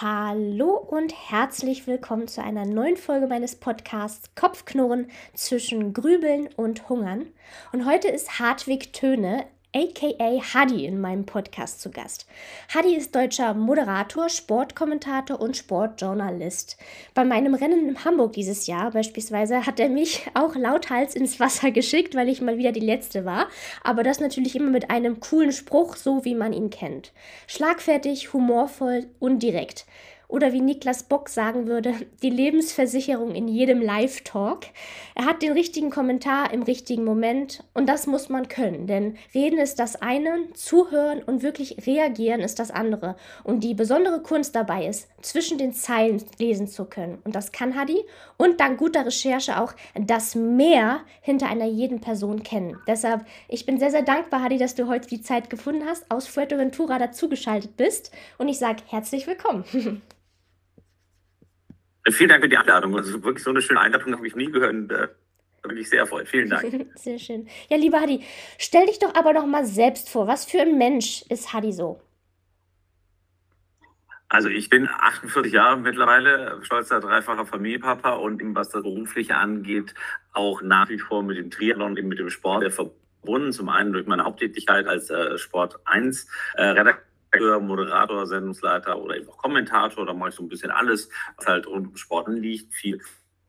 Hallo und herzlich willkommen zu einer neuen Folge meines Podcasts Kopfknurren zwischen Grübeln und Hungern. Und heute ist Hartwig Töne, aka Hadi, in meinem Podcast zu Gast. Hadi ist deutscher Moderator, Sportkommentator und Sportjournalist. Bei meinem Rennen in Hamburg dieses Jahr beispielsweise hat er mich auch lauthals ins Wasser geschickt, weil ich mal wieder die Letzte war. Aber das natürlich immer mit einem coolen Spruch, so wie man ihn kennt. Schlagfertig, humorvoll und direkt oder wie Niklas Bock sagen würde, die Lebensversicherung in jedem Live-Talk. Er hat den richtigen Kommentar im richtigen Moment und das muss man können, denn reden ist das eine, zuhören und wirklich reagieren ist das andere. Und die besondere Kunst dabei ist, zwischen den Zeilen lesen zu können. Und das kann Hadi und dank guter Recherche auch das Mehr hinter einer jeden Person kennen. Deshalb, ich bin sehr, sehr dankbar, Hadi, dass du heute die Zeit gefunden hast, aus Fuerteventura dazugeschaltet bist und ich sage herzlich willkommen. Vielen Dank für die Einladung. Also wirklich so eine schöne Einladung habe ich nie gehört. Und, äh, da bin ich sehr erfreut. Vielen Dank. Sehr schön. Ja, lieber Hadi, stell dich doch aber noch mal selbst vor. Was für ein Mensch ist Hadi so? Also ich bin 48 Jahre mittlerweile, stolzer dreifacher Familienpapa und was das Berufliche angeht, auch nach wie vor mit dem Triathlon und mit dem Sport verbunden. Zum einen durch meine Haupttätigkeit als äh, Sport 1 äh, Redakteur Moderator, Sendungsleiter oder eben auch Kommentator. Da mache ich so ein bisschen alles, was halt rund um Sporten liegt, viel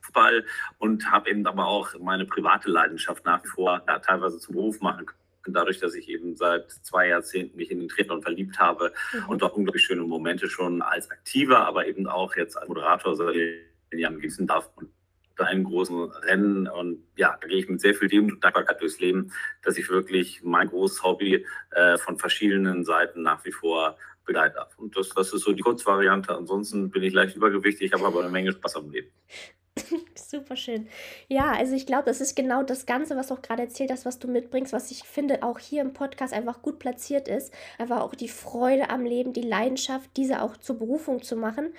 Fußball und habe eben aber auch meine private Leidenschaft nach wie vor ja, teilweise zum Beruf machen können. Dadurch, dass ich eben seit zwei Jahrzehnten mich in den Triathlon verliebt habe mhm. und dort unglaublich schöne Momente schon als Aktiver, aber eben auch jetzt als Moderator seit Jahren genießen darf. Und einem großen Rennen. Und ja, da gehe ich mit sehr viel Demut und Dankbarkeit durchs Leben, dass ich wirklich mein großes Hobby äh, von verschiedenen Seiten nach wie vor begleiten darf. Und das, das ist so die Kurzvariante. Ansonsten bin ich leicht übergewichtig, habe aber eine Menge Spaß am Leben. Super schön. Ja, also ich glaube, das ist genau das Ganze, was du auch gerade erzählt hast, was du mitbringst, was ich finde auch hier im Podcast einfach gut platziert ist. Einfach auch die Freude am Leben, die Leidenschaft, diese auch zur Berufung zu machen.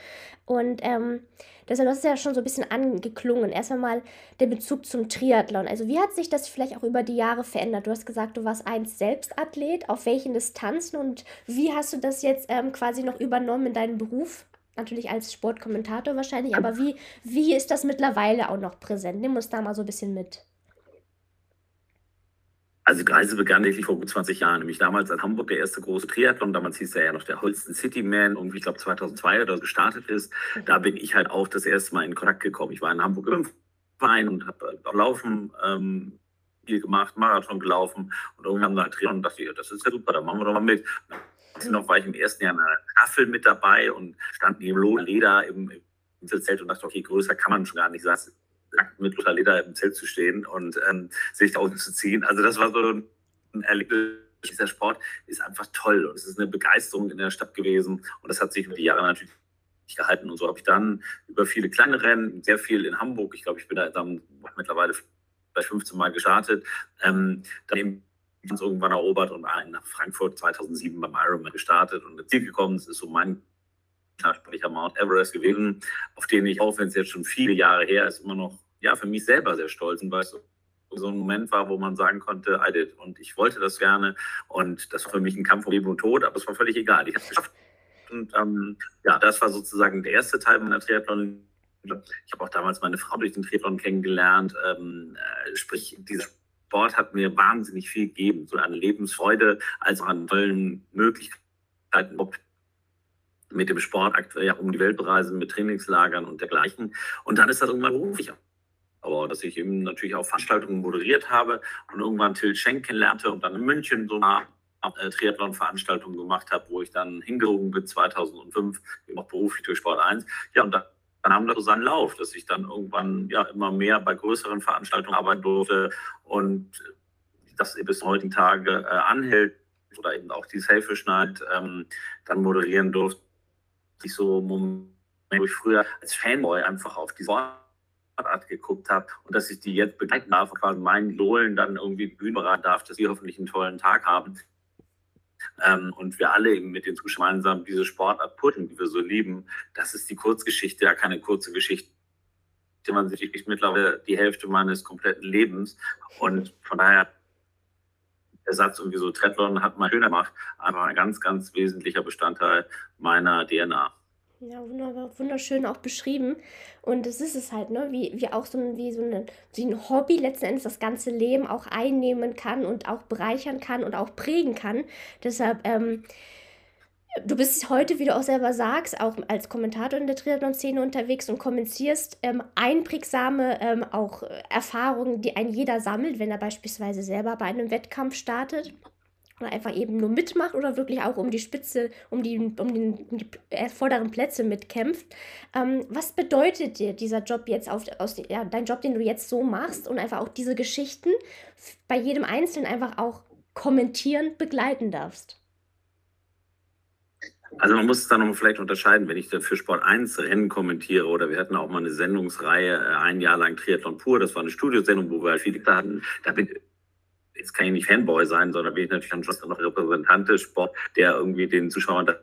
Und ähm, deshalb, das ist ja schon so ein bisschen angeklungen. Erstmal mal der Bezug zum Triathlon. Also wie hat sich das vielleicht auch über die Jahre verändert? Du hast gesagt, du warst einst Selbstathlet. Auf welchen Distanzen und wie hast du das jetzt ähm, quasi noch übernommen in deinen Beruf? Natürlich als Sportkommentator wahrscheinlich, aber wie, wie ist das mittlerweile auch noch präsent? Nimm uns da mal so ein bisschen mit. Also die Reise begann wirklich vor gut 20 Jahren, nämlich damals in Hamburg der erste große Triathlon, damals hieß er ja noch der Holsten City Man und ich glaube 2002 oder so gestartet ist, da bin ich halt auch das erste Mal in Kontakt gekommen. Ich war in Hamburg im Verein und habe auch Laufen ähm, viel gemacht, Marathon gelaufen und irgendwann da Triathlon und dachte, ja, das ist ja super, da machen wir doch mal mit noch war ich im ersten Jahr in einer Staffel mit dabei und stand neben Leder im, im Zelt und dachte, okay, größer kann man schon gar nicht. Saß mit Lothar Leder im Zelt zu stehen und ähm, sich da unten zu ziehen. Also das war so ein Erlebnis. Dieser Sport ist einfach toll und es ist eine Begeisterung in der Stadt gewesen und das hat sich über die Jahre natürlich gehalten und so habe ich dann über viele kleine Rennen, sehr viel in Hamburg, ich glaube, ich bin da dann mittlerweile bei 15 Mal gestartet, ähm, dann eben uns irgendwann erobert und nach Frankfurt 2007 beim Ironman gestartet und ins Ziel gekommen. Das ist so mein Startsprecher Mount Everest gewesen, auf den ich, auch wenn es jetzt schon viele Jahre her ist, immer noch ja, für mich selber sehr stolz bin, weil es so ein Moment war, wo man sagen konnte, I did. Und ich wollte das gerne. Und das war für mich ein Kampf um Leben und Tod, aber es war völlig egal. Ich habe es geschafft. Und ähm, ja, das war sozusagen der erste Teil meiner Triathlon. Ich habe auch damals meine Frau durch den Triathlon kennengelernt. Ähm, äh, sprich, dieser Sport hat mir wahnsinnig viel gegeben, so eine Lebensfreude als auch an tollen Möglichkeiten, mit dem Sport aktuell ja, um die Welt bereisen, mit Trainingslagern und dergleichen. Und dann ist das irgendwann beruflich. Aber dass ich eben natürlich auch Veranstaltungen moderiert habe und irgendwann Till Schenk kennenlernte und dann in München so eine äh, Triathlon-Veranstaltung gemacht habe, wo ich dann hingezogen bin 2005, eben auch beruflich durch Sport 1. Ja, und dann dann haben das so seinen Lauf, dass ich dann irgendwann ja immer mehr bei größeren Veranstaltungen arbeiten durfte und das bis heutigen Tage äh, anhält oder eben auch die Selfish Night ähm, dann moderieren durfte. Ich so Moment, wo ich früher als Fanboy einfach auf die Sportart geguckt habe und dass ich die jetzt begleiten darf, quasi meinen Lohlen dann irgendwie Bühnen darf, dass sie hoffentlich einen tollen Tag haben ähm, und wir alle eben mit den Zuschauern gemeinsam diese Sportart putten, die wir so lieben, das ist die Kurzgeschichte, ja keine kurze Geschichte. Man sich wirklich mittlerweile die Hälfte meines kompletten Lebens und von daher der Satz irgendwie so Triathlon hat mal schöner gemacht, aber ein ganz, ganz wesentlicher Bestandteil meiner DNA. Ja, wunderbar, wunderschön auch beschrieben. Und das ist es halt, ne? Wie, wie auch so ein, wie so eine, wie ein Hobby letzten Endes das ganze Leben auch einnehmen kann und auch bereichern kann und auch prägen kann. Deshalb, ähm, du bist heute, wie du auch selber sagst, auch als Kommentator in der Triathlon-Szene unterwegs und kommentierst ähm, einprägsame ähm, auch Erfahrungen, die ein jeder sammelt, wenn er beispielsweise selber bei einem Wettkampf startet oder einfach eben nur mitmacht oder wirklich auch um die Spitze, um die, um den, um die vorderen Plätze mitkämpft. Ähm, was bedeutet dir dieser Job jetzt, auf, aus, ja, dein Job, den du jetzt so machst und einfach auch diese Geschichten bei jedem Einzelnen einfach auch kommentieren, begleiten darfst? Also man muss es dann vielleicht unterscheiden, wenn ich für Sport 1 Rennen kommentiere oder wir hatten auch mal eine Sendungsreihe, äh, ein Jahr lang Triathlon pur, das war eine Studiosendung, wo wir halt viele hatten. Da bin, jetzt kann ich nicht Fanboy sein, sondern bin ich natürlich dann schon noch Repräsentant des Sport, der irgendwie den Zuschauern da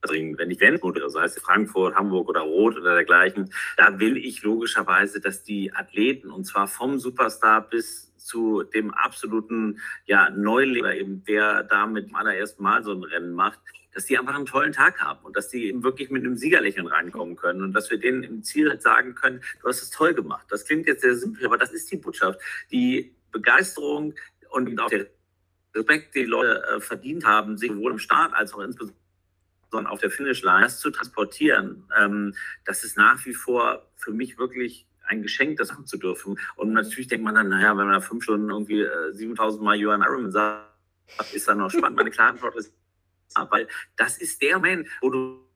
bringen. Wenn ich oder sei es Frankfurt, Hamburg oder Rot oder dergleichen, da will ich logischerweise, dass die Athleten und zwar vom Superstar bis zu dem absoluten ja, Neuling eben der da mit dem allerersten Mal so ein Rennen macht, dass die einfach einen tollen Tag haben und dass die eben wirklich mit einem Siegerlächeln reinkommen können und dass wir denen im Ziel halt sagen können, du hast es toll gemacht. Das klingt jetzt sehr simpel, aber das ist die Botschaft. Die Begeisterung und auch der Respekt, die Leute äh, verdient haben, sich sowohl im Start als auch insbesondere auf der Finishline, das zu transportieren, ähm, das ist nach wie vor für mich wirklich ein Geschenk, das machen zu dürfen. Und natürlich denkt man dann, naja, wenn man da fünf Stunden irgendwie äh, 7000 Mal Johann Ironman sagt, ist dann noch spannend. Meine klare Antwort ist, weil das ist der Moment, wo du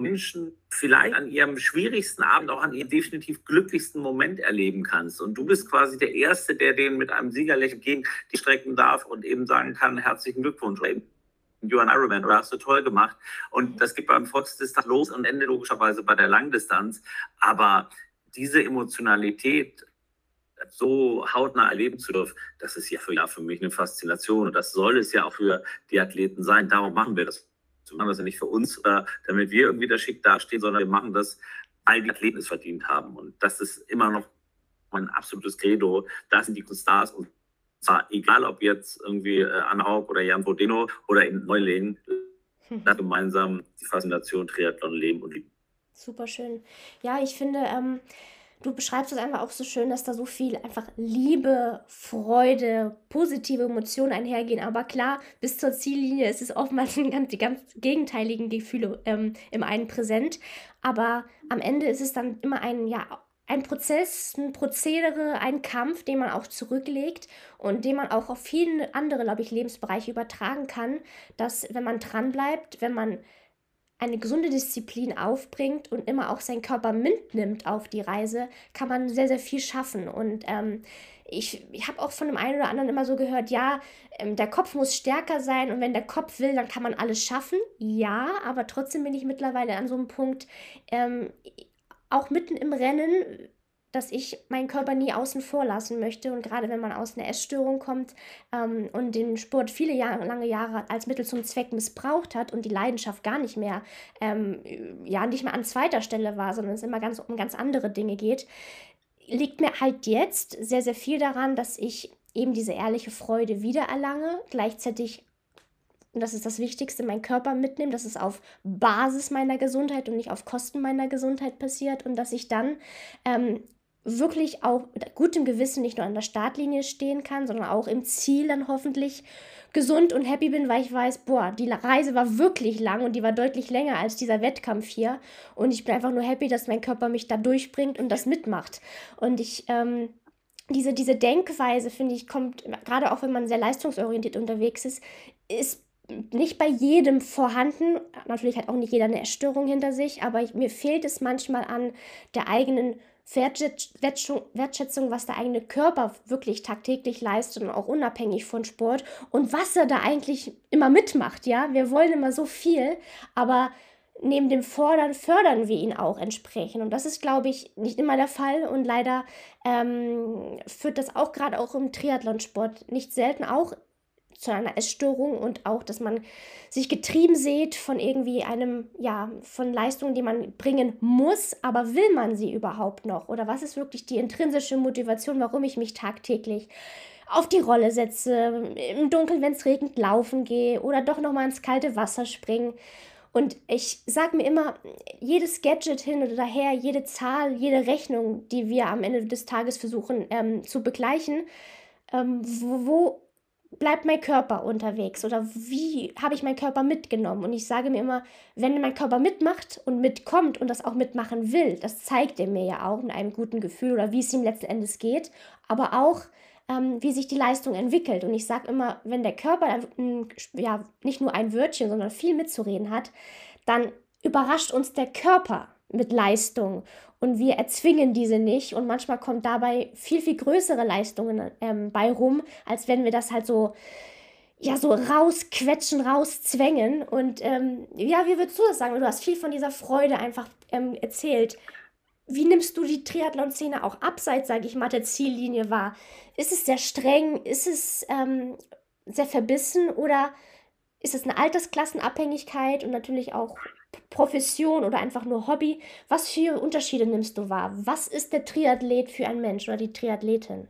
Menschen vielleicht an ihrem schwierigsten Abend, auch an ihrem definitiv glücklichsten Moment erleben kannst. Und du bist quasi der Erste, der den mit einem Siegerlächeln gegen die strecken darf und eben sagen kann, herzlichen Glückwunsch. Eben, Johann Ironman, oder hast du toll gemacht. Und das geht beim Volksdistanz los und Ende logischerweise bei der Langdistanz. Aber diese Emotionalität so hautnah erleben zu dürfen, das ist ja für, ja für mich eine Faszination. Und das soll es ja auch für die Athleten sein. Darum machen wir das wir machen das ja nicht für uns, äh, damit wir irgendwie da schick dastehen, sondern wir machen das, weil die Athleten es verdient haben. Und das ist immer noch mein absolutes Credo. Das sind die Stars und zwar egal, ob jetzt irgendwie äh, Anna Haug oder Jan Bodeno oder in Neulingen, hm. gemeinsam die Faszination Triathlon leben und lieben. Super schön. Ja, ich finde, ähm, du beschreibst es einfach auch so schön, dass da so viel einfach Liebe, Freude, positive Emotionen einhergehen. Aber klar, bis zur Ziellinie ist es oftmals ganz, die ganz gegenteiligen Gefühle ähm, im einen präsent. Aber am Ende ist es dann immer ein, ja, ein Prozess, ein Prozedere, ein Kampf, den man auch zurücklegt und den man auch auf viele andere, glaube ich, Lebensbereiche übertragen kann, dass wenn man dranbleibt, wenn man eine gesunde Disziplin aufbringt und immer auch seinen Körper mitnimmt auf die Reise, kann man sehr, sehr viel schaffen. Und ähm, ich, ich habe auch von dem einen oder anderen immer so gehört, ja, ähm, der Kopf muss stärker sein und wenn der Kopf will, dann kann man alles schaffen. Ja, aber trotzdem bin ich mittlerweile an so einem Punkt, ähm, auch mitten im Rennen dass ich meinen Körper nie außen vor lassen möchte. Und gerade wenn man aus einer Essstörung kommt ähm, und den Sport viele Jahre, lange Jahre als Mittel zum Zweck missbraucht hat und die Leidenschaft gar nicht mehr, ähm, ja, nicht mehr an zweiter Stelle war, sondern es immer ganz um ganz andere Dinge geht, liegt mir halt jetzt sehr, sehr viel daran, dass ich eben diese ehrliche Freude wiedererlange, gleichzeitig und das ist das Wichtigste, meinen Körper mitnehmen, dass es auf Basis meiner Gesundheit und nicht auf Kosten meiner Gesundheit passiert und dass ich dann ähm, wirklich auch mit gutem Gewissen nicht nur an der Startlinie stehen kann, sondern auch im Ziel dann hoffentlich gesund und happy bin, weil ich weiß, boah, die Reise war wirklich lang und die war deutlich länger als dieser Wettkampf hier. Und ich bin einfach nur happy, dass mein Körper mich da durchbringt und das mitmacht. Und ich, ähm, diese, diese Denkweise, finde ich, kommt, gerade auch wenn man sehr leistungsorientiert unterwegs ist, ist nicht bei jedem vorhanden. Natürlich hat auch nicht jeder eine Erstörung hinter sich, aber ich, mir fehlt es manchmal an der eigenen Wertschätzung, was der eigene Körper wirklich tagtäglich leistet und auch unabhängig von Sport und was er da eigentlich immer mitmacht, ja. Wir wollen immer so viel, aber neben dem Fordern fördern wir ihn auch entsprechend. Und das ist, glaube ich, nicht immer der Fall. Und leider ähm, führt das auch gerade auch im Triathlonsport nicht selten auch zu einer Essstörung und auch, dass man sich getrieben sieht von irgendwie einem, ja, von Leistungen, die man bringen muss, aber will man sie überhaupt noch? Oder was ist wirklich die intrinsische Motivation, warum ich mich tagtäglich auf die Rolle setze, im Dunkeln, wenn es regnet, laufen gehe oder doch nochmal ins kalte Wasser springen? Und ich sage mir immer, jedes Gadget hin oder daher, jede Zahl, jede Rechnung, die wir am Ende des Tages versuchen ähm, zu begleichen, ähm, wo, wo bleibt mein Körper unterwegs oder wie habe ich meinen Körper mitgenommen? Und ich sage mir immer, wenn mein Körper mitmacht und mitkommt und das auch mitmachen will, das zeigt er mir ja auch mit einem guten Gefühl oder wie es ihm letzten Endes geht, aber auch, ähm, wie sich die Leistung entwickelt. Und ich sage immer, wenn der Körper ja, nicht nur ein Wörtchen, sondern viel mitzureden hat, dann überrascht uns der Körper mit Leistung und wir erzwingen diese nicht und manchmal kommt dabei viel, viel größere Leistungen ähm, bei rum, als wenn wir das halt so ja, so rausquetschen, rauszwängen. Und ähm, ja, wie würdest du das sagen? Du hast viel von dieser Freude einfach ähm, erzählt. Wie nimmst du die Triathlon-Szene auch abseits, sage ich mal, der Ziellinie wahr? Ist es sehr streng? Ist es ähm, sehr verbissen? Oder ist es eine Altersklassenabhängigkeit und natürlich auch Profession oder einfach nur Hobby? Was für Unterschiede nimmst du wahr? Was ist der Triathlet für ein Mensch oder die Triathletin?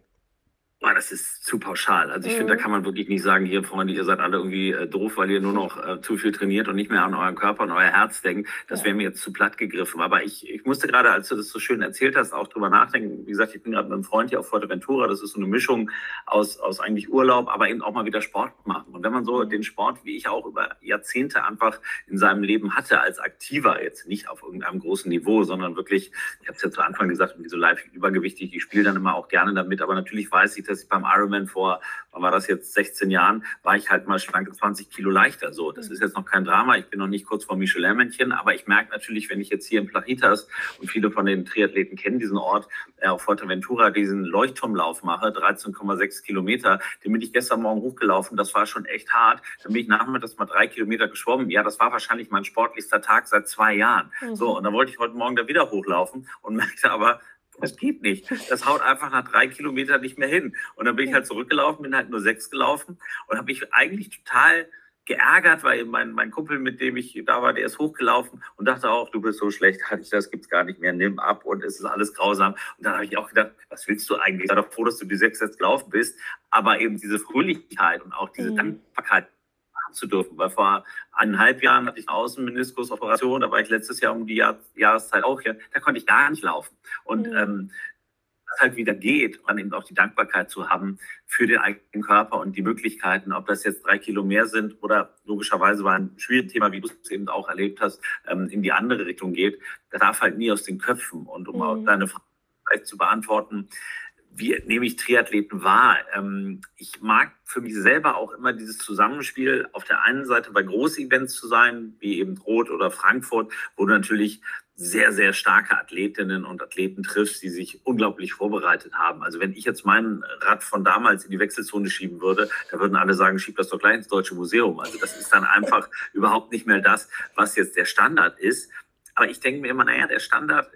Boah, das ist zu pauschal. Also ich mhm. finde, da mhm. kann man wirklich nicht sagen, hier Freunde, ihr seid alle irgendwie äh, doof, weil ihr nur noch äh, zu viel trainiert und nicht mehr an euren Körper und euer Herz denkt. Das ja. wäre mir jetzt zu platt gegriffen. Aber ich, ich musste gerade, als du das so schön erzählt hast, auch drüber nachdenken. Wie gesagt, ich bin gerade mit einem Freund hier auf Fuerteventura. Das ist so eine Mischung aus, aus eigentlich Urlaub, aber eben auch mal wieder Sport machen. Und wenn man so mhm. den Sport, wie ich auch über Jahrzehnte einfach in seinem Leben hatte, als Aktiver, jetzt nicht auf irgendeinem großen Niveau, sondern wirklich, ich habe es ja zu Anfang gesagt, irgendwie so live übergewichtig, ich spiele dann immer auch gerne damit, aber natürlich weiß ich, dass ich beim Ironman vor, wann war das jetzt, 16 Jahren, war ich halt mal schlanke 20 Kilo leichter. So, das mhm. ist jetzt noch kein Drama. Ich bin noch nicht kurz vor Michelin-Männchen, aber ich merke natürlich, wenn ich jetzt hier in Plachitas und viele von den Triathleten kennen diesen Ort, äh, auf Fuerteventura diesen Leuchtturmlauf mache, 13,6 Kilometer, den bin ich gestern Morgen hochgelaufen. Das war schon echt hart. Dann bin ich nachmittags mal drei Kilometer geschwommen. Ja, das war wahrscheinlich mein sportlichster Tag seit zwei Jahren. Mhm. So, und dann wollte ich heute Morgen da wieder hochlaufen und merkte aber, das geht nicht. Das haut einfach nach drei Kilometern nicht mehr hin. Und dann bin ich halt zurückgelaufen, bin halt nur sechs gelaufen und habe mich eigentlich total geärgert, weil mein, mein Kumpel, mit dem ich da war, der ist hochgelaufen und dachte auch, du bist so schlecht, das gibt's gar nicht mehr, nimm ab und es ist alles grausam. Und dann habe ich auch gedacht, was willst du eigentlich? Sei doch froh, dass du die sechs jetzt gelaufen bist. Aber eben diese Fröhlichkeit und auch diese mhm. Dankbarkeit zu dürfen. Weil vor eineinhalb Jahren hatte ich eine Außenmeniskusoperation, da war ich letztes Jahr um die Jahr, Jahreszeit auch hier, da konnte ich gar nicht laufen. Und mhm. ähm, das halt wieder geht, dann eben auch die Dankbarkeit zu haben für den eigenen Körper und die Möglichkeiten, ob das jetzt drei Kilo mehr sind oder logischerweise war ein schwieriges Thema, wie du es eben auch erlebt hast, ähm, in die andere Richtung geht. Das darf halt nie aus den Köpfen. Und um mhm. auch deine Frage zu beantworten, wie nehme ich Triathleten wahr? Ähm, ich mag für mich selber auch immer dieses Zusammenspiel, auf der einen Seite bei Großevents zu sein, wie eben Rot oder Frankfurt, wo du natürlich sehr, sehr starke Athletinnen und Athleten triffst, die sich unglaublich vorbereitet haben. Also wenn ich jetzt mein Rad von damals in die Wechselzone schieben würde, da würden alle sagen, schieb das doch gleich ins Deutsche Museum. Also das ist dann einfach überhaupt nicht mehr das, was jetzt der Standard ist. Aber ich denke mir immer, naja, der Standard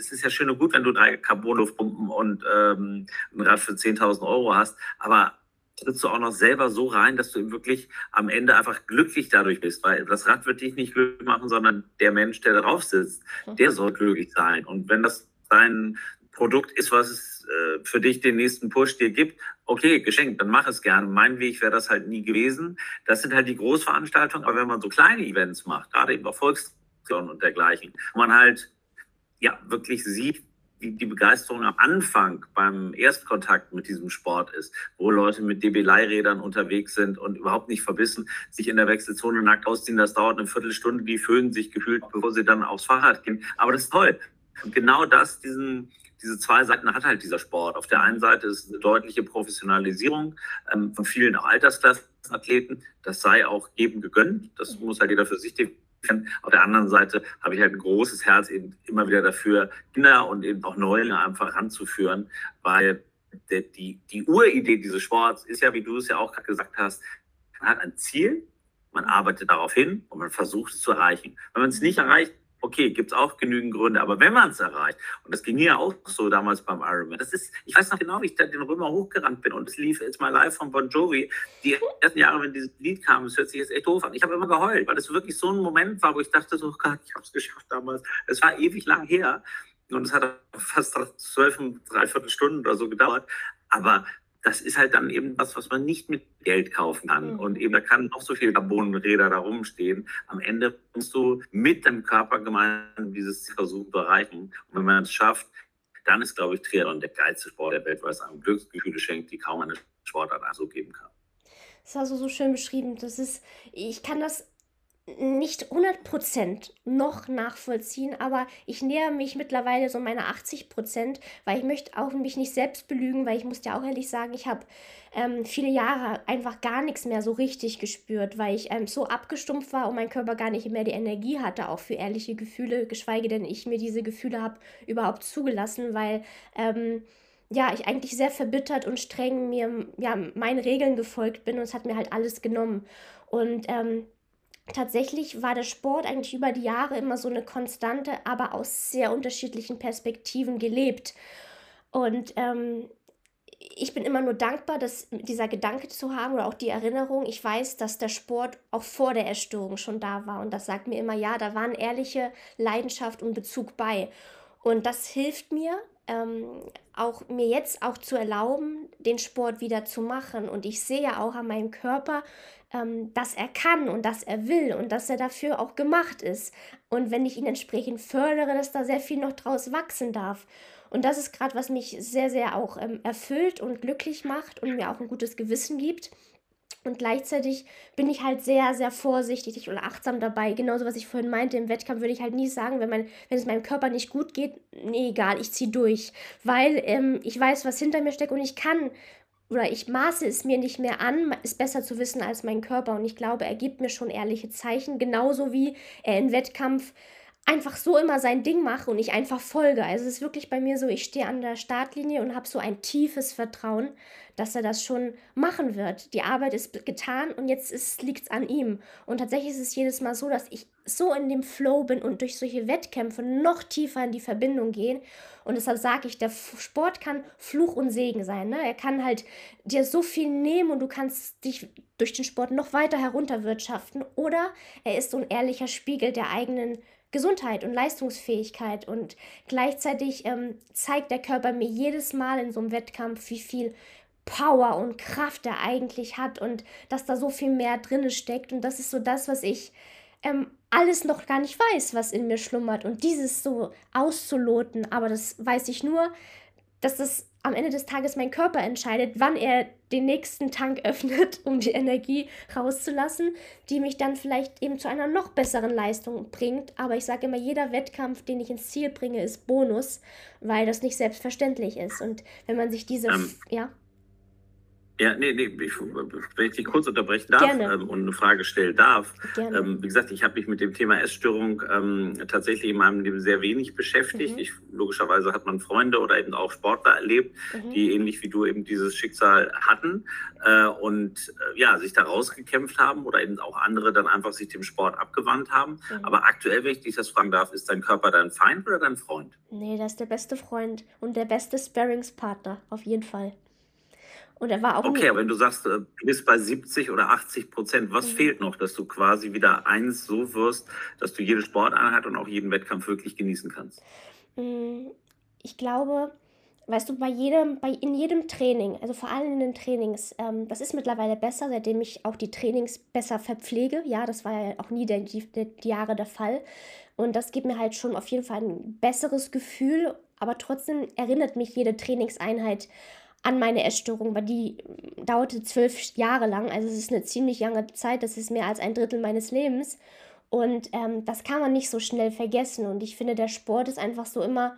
es ist ja schön und gut, wenn du drei Carbonluftpumpen und ähm, ein Rad für 10.000 Euro hast, aber trittst du auch noch selber so rein, dass du wirklich am Ende einfach glücklich dadurch bist, weil das Rad wird dich nicht glücklich machen, sondern der Mensch, der darauf sitzt, der soll glücklich sein. Und wenn das dein Produkt ist, was es äh, für dich den nächsten Push dir gibt, okay, geschenkt, dann mach es gerne. Mein Weg wäre das halt nie gewesen. Das sind halt die Großveranstaltungen, aber wenn man so kleine Events macht, gerade eben Erfolgsklonen und dergleichen, man halt ja wirklich sieht, wie die Begeisterung am Anfang beim Erstkontakt mit diesem Sport ist, wo Leute mit DB-Leihrädern unterwegs sind und überhaupt nicht verbissen, sich in der Wechselzone nackt ausziehen. Das dauert eine Viertelstunde, die föhnen sich gefühlt, bevor sie dann aufs Fahrrad gehen. Aber das ist toll. Und genau das, diesen, diese zwei Seiten hat halt dieser Sport. Auf der einen Seite ist eine deutliche Professionalisierung ähm, von vielen Altersklassenathleten. Das sei auch jedem gegönnt. Das muss halt jeder für sich definieren auf der anderen Seite habe ich halt ein großes Herz eben immer wieder dafür, Kinder und eben auch Neulinge einfach ranzuführen, weil der, die, die Uridee dieses Sports ist ja, wie du es ja auch gerade gesagt hast, man hat ein Ziel, man arbeitet darauf hin und man versucht es zu erreichen. Wenn man es nicht erreicht, okay, gibt es auch genügend Gründe, aber wenn man es erreicht, und das ging ja auch so damals beim Ironman, das ist, ich weiß noch genau, wie ich da den Römer hochgerannt bin und es lief jetzt mal live von Bon Jovi, die ersten Jahre, wenn dieses Lied kam, es hört sich jetzt echt doof an, ich habe immer geheult, weil es wirklich so ein Moment war, wo ich dachte, so oh Gott, ich habe es geschafft damals, es war ewig lang her und es hat fast zwölf, dreiviertel Stunden oder so gedauert, aber das ist halt dann eben was, was man nicht mit Geld kaufen kann. Mhm. Und eben da kann noch so viel Carbonräder da rumstehen. Am Ende musst du mit dem Körper gemeinsam dieses Ziel versuchen zu erreichen. Und wenn man es schafft, dann ist, glaube ich, Triathlon der geilste Sport der Welt, weil es einem Glücksgefühle schenkt, die kaum eine Sportart so geben kann. Das hast du so schön beschrieben. Das ist, ich kann das nicht 100% noch nachvollziehen, aber ich näher mich mittlerweile so meine 80%, weil ich möchte auch mich nicht selbst belügen, weil ich muss ja auch ehrlich sagen, ich habe ähm, viele Jahre einfach gar nichts mehr so richtig gespürt, weil ich ähm, so abgestumpft war und mein Körper gar nicht mehr die Energie hatte, auch für ehrliche Gefühle, geschweige denn ich mir diese Gefühle habe überhaupt zugelassen, weil ähm, ja, ich eigentlich sehr verbittert und streng mir ja, meinen Regeln gefolgt bin und es hat mir halt alles genommen. Und ähm, tatsächlich war der Sport eigentlich über die Jahre immer so eine Konstante, aber aus sehr unterschiedlichen Perspektiven gelebt. Und ähm, ich bin immer nur dankbar, dass dieser Gedanke zu haben oder auch die Erinnerung, ich weiß, dass der Sport auch vor der Erstörung schon da war. Und das sagt mir immer, ja, da waren ehrliche Leidenschaft und Bezug bei. Und das hilft mir, ähm, auch mir jetzt auch zu erlauben, den Sport wieder zu machen. Und ich sehe auch an meinem Körper, ähm, dass er kann und dass er will und dass er dafür auch gemacht ist. Und wenn ich ihn entsprechend fördere, dass da sehr viel noch draus wachsen darf. Und das ist gerade, was mich sehr, sehr auch ähm, erfüllt und glücklich macht und mir auch ein gutes Gewissen gibt. Und gleichzeitig bin ich halt sehr, sehr vorsichtig oder achtsam dabei. Genauso, was ich vorhin meinte, im Wettkampf würde ich halt nie sagen, wenn, mein, wenn es meinem Körper nicht gut geht, nee, egal, ich ziehe durch. Weil ähm, ich weiß, was hinter mir steckt und ich kann oder ich maße es mir nicht mehr an, ist besser zu wissen als mein Körper. Und ich glaube, er gibt mir schon ehrliche Zeichen, genauso wie er im Wettkampf einfach so immer sein Ding mache und ich einfach folge. Also es ist wirklich bei mir so, ich stehe an der Startlinie und habe so ein tiefes Vertrauen, dass er das schon machen wird. Die Arbeit ist getan und jetzt liegt es an ihm. Und tatsächlich ist es jedes Mal so, dass ich so in dem Flow bin und durch solche Wettkämpfe noch tiefer in die Verbindung gehen. Und deshalb sage ich, der Sport kann Fluch und Segen sein. Ne? Er kann halt dir so viel nehmen und du kannst dich durch den Sport noch weiter herunterwirtschaften. Oder er ist so ein ehrlicher Spiegel der eigenen Gesundheit und Leistungsfähigkeit. Und gleichzeitig ähm, zeigt der Körper mir jedes Mal in so einem Wettkampf, wie viel Power und Kraft er eigentlich hat und dass da so viel mehr drin steckt. Und das ist so das, was ich ähm, alles noch gar nicht weiß, was in mir schlummert. Und dieses so auszuloten, aber das weiß ich nur, dass das am Ende des Tages mein Körper entscheidet, wann er den nächsten Tank öffnet, um die Energie rauszulassen, die mich dann vielleicht eben zu einer noch besseren Leistung bringt. Aber ich sage immer, jeder Wettkampf, den ich ins Ziel bringe, ist Bonus, weil das nicht selbstverständlich ist. Und wenn man sich diese, ähm, ja. Ja, nee, nee, ich, wenn ich dich kurz unterbrechen darf ähm, und eine Frage stellen darf. Ähm, wie gesagt, ich habe mich mit dem Thema Essstörung ähm, tatsächlich in meinem Leben sehr wenig beschäftigt. Mhm. Ich, logischerweise hat man Freunde oder eben auch Sportler erlebt, mhm. die ähnlich wie du eben dieses Schicksal hatten äh, und äh, ja, sich da rausgekämpft haben oder eben auch andere dann einfach sich dem Sport abgewandt haben. Mhm. Aber aktuell, wenn ich dich das fragen darf, ist dein Körper dein Feind oder dein Freund? Nee, das ist der beste Freund und der beste Sparringspartner, auf jeden Fall. Und er war auch. Okay, aber wenn du sagst, äh, du bist bei 70 oder 80 Prozent, was mhm. fehlt noch, dass du quasi wieder eins so wirst, dass du jede Sporteinheit und auch jeden Wettkampf wirklich genießen kannst? Mm, ich glaube, weißt du, bei jedem, bei, in jedem Training, also vor allem in den Trainings, ähm, das ist mittlerweile besser, seitdem ich auch die Trainings besser verpflege. Ja, das war ja auch nie der, die, die Jahre der Fall. Und das gibt mir halt schon auf jeden Fall ein besseres Gefühl, aber trotzdem erinnert mich jede Trainingseinheit an meine Essstörung, weil die dauerte zwölf Jahre lang. Also es ist eine ziemlich lange Zeit, das ist mehr als ein Drittel meines Lebens. Und ähm, das kann man nicht so schnell vergessen. Und ich finde, der Sport ist einfach so immer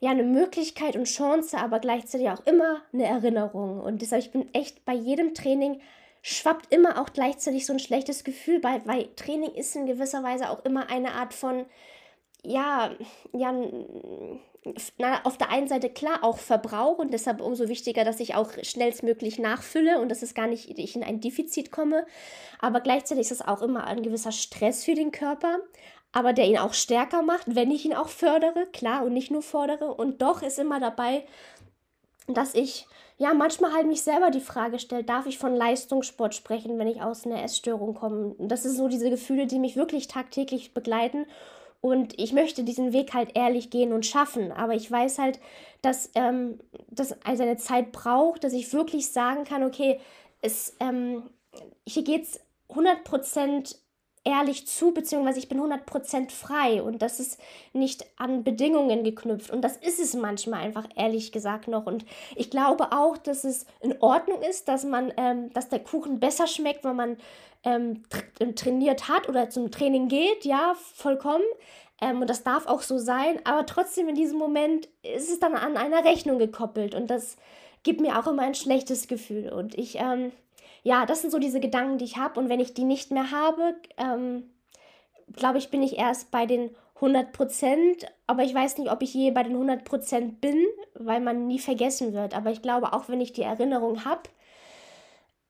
ja eine Möglichkeit und Chance, aber gleichzeitig auch immer eine Erinnerung. Und deshalb, ich bin echt bei jedem Training schwappt immer auch gleichzeitig so ein schlechtes Gefühl bei, weil Training ist in gewisser Weise auch immer eine Art von, ja, ja, na, auf der einen Seite klar auch Verbrauch und deshalb umso wichtiger, dass ich auch schnellstmöglich nachfülle und dass es gar nicht ich in ein Defizit komme. Aber gleichzeitig ist es auch immer ein gewisser Stress für den Körper, aber der ihn auch stärker macht, wenn ich ihn auch fördere, klar und nicht nur fordere. Und doch ist immer dabei, dass ich ja manchmal halt mich selber die Frage stelle, darf ich von Leistungssport sprechen, wenn ich aus einer Essstörung komme? Das sind so diese Gefühle, die mich wirklich tagtäglich begleiten Und ich möchte diesen Weg halt ehrlich gehen und schaffen. Aber ich weiß halt, dass ähm, das also eine Zeit braucht, dass ich wirklich sagen kann, okay, es, ähm, hier geht es 100% ehrlich zu, beziehungsweise ich bin 100% frei und das ist nicht an Bedingungen geknüpft. Und das ist es manchmal einfach, ehrlich gesagt, noch. Und ich glaube auch, dass es in Ordnung ist, dass man, ähm, dass der Kuchen besser schmeckt, wenn man ähm, tra trainiert hat oder zum Training geht, ja, vollkommen. Ähm, und das darf auch so sein, aber trotzdem in diesem Moment ist es dann an einer Rechnung gekoppelt und das gibt mir auch immer ein schlechtes Gefühl. Und ich, ähm, ja, das sind so diese Gedanken, die ich habe. Und wenn ich die nicht mehr habe, ähm, glaube ich, bin ich erst bei den 100 Prozent. Aber ich weiß nicht, ob ich je bei den 100 Prozent bin, weil man nie vergessen wird. Aber ich glaube, auch wenn ich die Erinnerung habe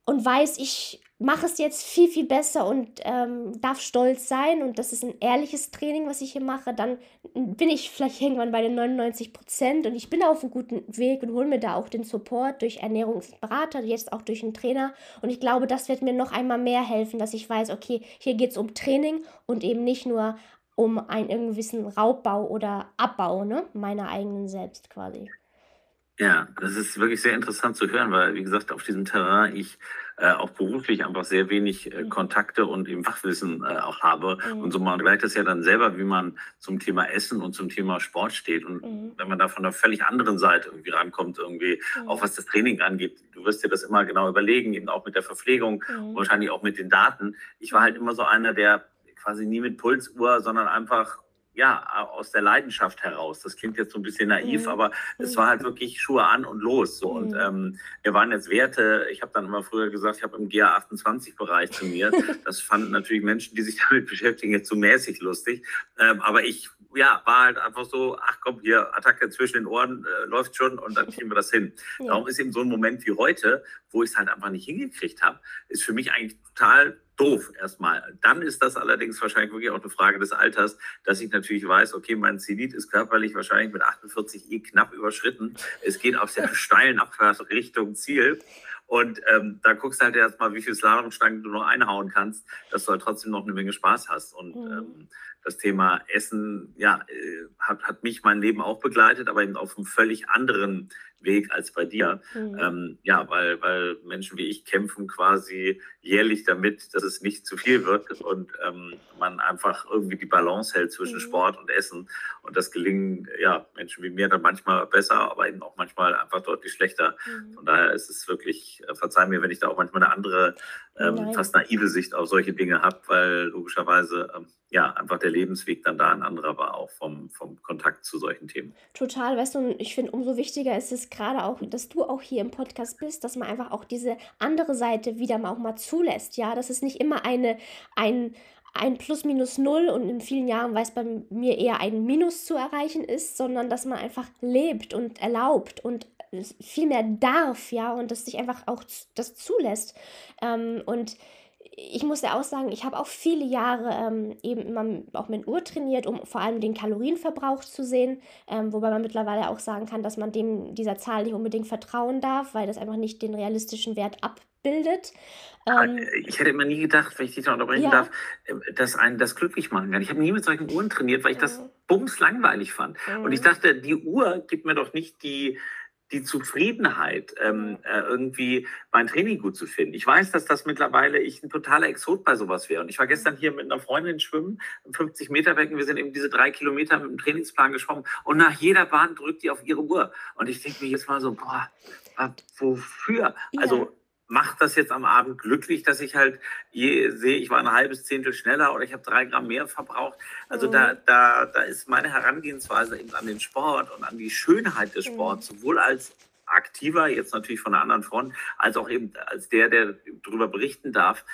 und weiß, ich mache es jetzt viel, viel besser und ähm, darf stolz sein und das ist ein ehrliches Training, was ich hier mache, dann bin ich vielleicht irgendwann bei den 99 Prozent und ich bin auf einem guten Weg und hole mir da auch den Support durch Ernährungsberater, jetzt auch durch einen Trainer und ich glaube, das wird mir noch einmal mehr helfen, dass ich weiß, okay, hier geht es um Training und eben nicht nur um einen gewissen Raubbau oder Abbau ne, meiner eigenen selbst quasi. Ja, das ist wirklich sehr interessant zu hören, weil, wie gesagt, auf diesem Terrain ich äh, auch beruflich einfach sehr wenig äh, mhm. Kontakte und eben Fachwissen äh, auch habe. Mhm. Und so man gleicht das ja dann selber, wie man zum Thema Essen und zum Thema Sport steht. Und mhm. wenn man da von einer völlig anderen Seite irgendwie rankommt, irgendwie, mhm. auch was das Training angeht, du wirst dir das immer genau überlegen, eben auch mit der Verpflegung, mhm. wahrscheinlich auch mit den Daten. Ich war halt immer so einer, der quasi nie mit Pulsuhr, sondern einfach ja, aus der Leidenschaft heraus. Das klingt jetzt so ein bisschen naiv, mhm. aber es war halt wirklich Schuhe an und los. So. Und mhm. ähm, wir waren jetzt Werte, ich habe dann immer früher gesagt, ich habe im GA28-Bereich trainiert. Das fanden natürlich Menschen, die sich damit beschäftigen, jetzt so mäßig lustig. Ähm, aber ich ja, war halt einfach so, ach komm, hier, Attacke zwischen den Ohren, äh, läuft schon und dann kriegen wir das hin. Ja. Darum ist eben so ein Moment wie heute, wo ich es halt einfach nicht hingekriegt habe, ist für mich eigentlich total doof erstmal. Dann ist das allerdings wahrscheinlich wirklich auch eine Frage des Alters, dass ich natürlich weiß, okay, mein Zenit ist körperlich wahrscheinlich mit 48 eh knapp überschritten. Es geht auf sehr steilen Abfahrt Richtung Ziel. Und ähm, da guckst du halt erstmal, wie viel Slalomstangen du noch einhauen kannst, dass du halt trotzdem noch eine Menge Spaß hast. Und mhm. ähm, das Thema Essen, ja, äh, hat, hat mich mein Leben auch begleitet, aber eben auf einem völlig anderen Weg als bei dir. Mhm. Ähm, ja, weil, weil Menschen wie ich kämpfen quasi jährlich damit, dass es nicht zu viel wird und ähm, man einfach irgendwie die Balance hält zwischen mhm. Sport und Essen. Und das gelingen ja Menschen wie mir dann manchmal besser, aber eben auch manchmal einfach deutlich schlechter. Mhm. Von daher ist es wirklich, äh, verzeih mir, wenn ich da auch manchmal eine andere, ähm, fast naive Sicht auf solche Dinge habe, weil logischerweise ähm, ja, einfach der Lebensweg dann da ein anderer war, auch vom, vom Kontakt zu solchen Themen. Total, weißt du, und ich finde, umso wichtiger ist es gerade auch, dass du auch hier im Podcast bist, dass man einfach auch diese andere Seite wieder mal auch mal zulässt, ja, dass es nicht immer eine, ein, ein Plus minus null und in vielen Jahren, weil es bei mir eher ein Minus zu erreichen ist, sondern dass man einfach lebt und erlaubt und viel mehr darf, ja, und dass sich einfach auch das zulässt. Ähm, und ich muss ja auch sagen, ich habe auch viele Jahre ähm, eben immer auch mit Uhr trainiert, um vor allem den Kalorienverbrauch zu sehen, ähm, wobei man mittlerweile auch sagen kann, dass man dem dieser Zahl nicht unbedingt vertrauen darf, weil das einfach nicht den realistischen Wert abbildet. Ah, ähm, ich hätte immer nie gedacht, wenn ich dich noch unterbrechen ja. darf, äh, dass einen das glücklich machen kann. Ich habe nie mit solchen Uhren trainiert, weil ich das bums langweilig fand. Mhm. Und ich dachte, die Uhr gibt mir doch nicht die die Zufriedenheit, ähm, äh, irgendwie mein Training gut zu finden. Ich weiß, dass das mittlerweile ich ein totaler Exot bei sowas wäre. Und ich war gestern hier mit einer Freundin schwimmen, 50 Meter Becken. Wir sind eben diese drei Kilometer mit dem Trainingsplan geschwommen. Und nach jeder Bahn drückt die auf ihre Uhr. Und ich denke mir jetzt mal so, boah, wofür? Ja. Also macht das jetzt am Abend glücklich, dass ich halt je sehe, ich war ein halbes Zehntel schneller oder ich habe drei Gramm mehr verbraucht. Also mhm. da, da, da ist meine Herangehensweise eben an den Sport und an die Schönheit des mhm. Sports, mhm. sowohl als aktiver, jetzt natürlich von einer anderen Front, als auch eben als der, der darüber berichten darf,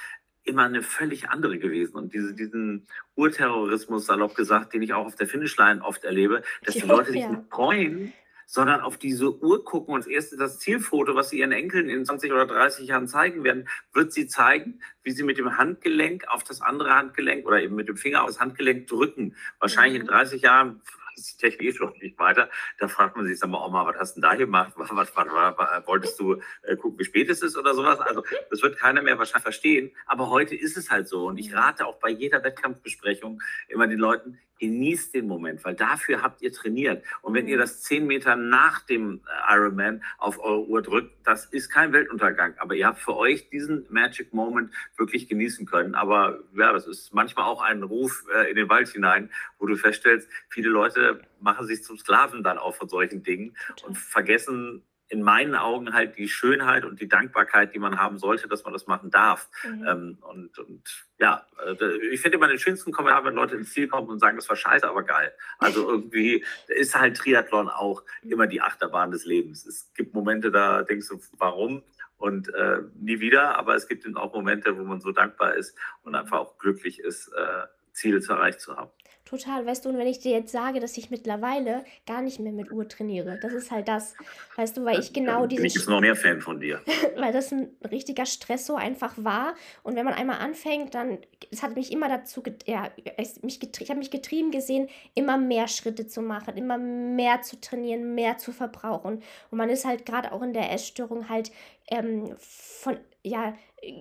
immer eine völlig andere gewesen. Und diese, diesen Urterrorismus, salopp gesagt, den ich auch auf der Finishline oft erlebe, dass die Leute sich ja. freuen, sondern auf diese Uhr gucken und das erste, das Zielfoto, was sie ihren Enkeln in 20 oder 30 Jahren zeigen werden, wird sie zeigen, wie sie mit dem Handgelenk auf das andere Handgelenk oder eben mit dem Finger auf das Handgelenk drücken. Wahrscheinlich mhm. in 30 Jahren ist die Technik schon nicht weiter. Da fragt man sich, sag mal, Oma, was hast du denn da gemacht? Was, was, was, was wolltest du äh, gucken, wie spät es ist oder sowas? Also das wird keiner mehr wahrscheinlich verstehen. Aber heute ist es halt so. Und ich rate auch bei jeder Wettkampfbesprechung immer den Leuten, genießt den Moment, weil dafür habt ihr trainiert. Und wenn ihr das zehn Meter nach dem äh, Ironman auf eure Uhr drückt, das ist kein Weltuntergang. Aber ihr habt für euch diesen Magic Moment wirklich genießen können. Aber ja, das ist manchmal auch ein Ruf äh, in den Wald hinein, wo du feststellst, viele Leute machen sich zum Sklaven dann auch von solchen Dingen und vergessen in meinen Augen halt die Schönheit und die Dankbarkeit, die man haben sollte, dass man das machen darf. Mhm. Ähm, und, und ja, äh, ich finde immer den schönsten Kommentar, wenn Leute ins Ziel kommen und sagen, das war scheiße, aber geil. Also irgendwie ist halt Triathlon auch mhm. immer die Achterbahn des Lebens. Es gibt Momente, da denkst du, warum? Und äh, nie wieder, aber es gibt eben auch Momente, wo man so dankbar ist und einfach auch glücklich ist, äh, Ziele zu erreicht zu haben. Total, weißt du, und wenn ich dir jetzt sage, dass ich mittlerweile gar nicht mehr mit Uhr trainiere, das ist halt das, weißt du, weil ich genau diese. Ich bin noch mehr Fan von dir. weil das ein richtiger Stress so einfach war. Und wenn man einmal anfängt, dann, es hat mich immer dazu, ja, mich ich habe mich getrieben gesehen, immer mehr Schritte zu machen, immer mehr zu trainieren, mehr zu verbrauchen. Und man ist halt gerade auch in der Essstörung halt ähm, von, ja,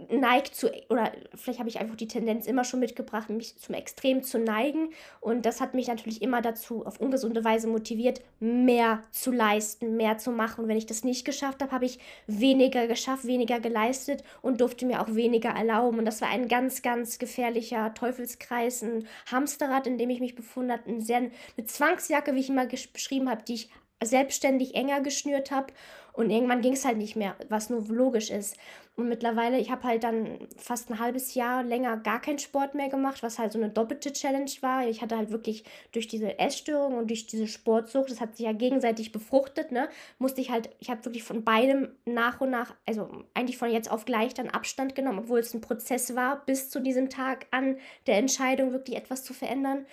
neigt zu, oder vielleicht habe ich einfach die Tendenz immer schon mitgebracht, mich zum Extrem zu neigen. Und das hat mich natürlich immer dazu auf ungesunde Weise motiviert, mehr zu leisten, mehr zu machen. Und wenn ich das nicht geschafft habe, habe ich weniger geschafft, weniger geleistet und durfte mir auch weniger erlauben. Und das war ein ganz, ganz gefährlicher Teufelskreis, ein Hamsterrad, in dem ich mich befunden habe, eine, sehr, eine Zwangsjacke, wie ich immer beschrieben habe, die ich selbstständig enger geschnürt habe. Und irgendwann ging es halt nicht mehr, was nur logisch ist. Und mittlerweile, ich habe halt dann fast ein halbes Jahr länger gar keinen Sport mehr gemacht, was halt so eine doppelte Challenge war. Ich hatte halt wirklich durch diese Essstörung und durch diese Sportsucht, das hat sich ja gegenseitig befruchtet, ne, musste ich halt, ich habe wirklich von beidem nach und nach, also eigentlich von jetzt auf gleich dann Abstand genommen, obwohl es ein Prozess war, bis zu diesem Tag an der Entscheidung wirklich etwas zu verändern.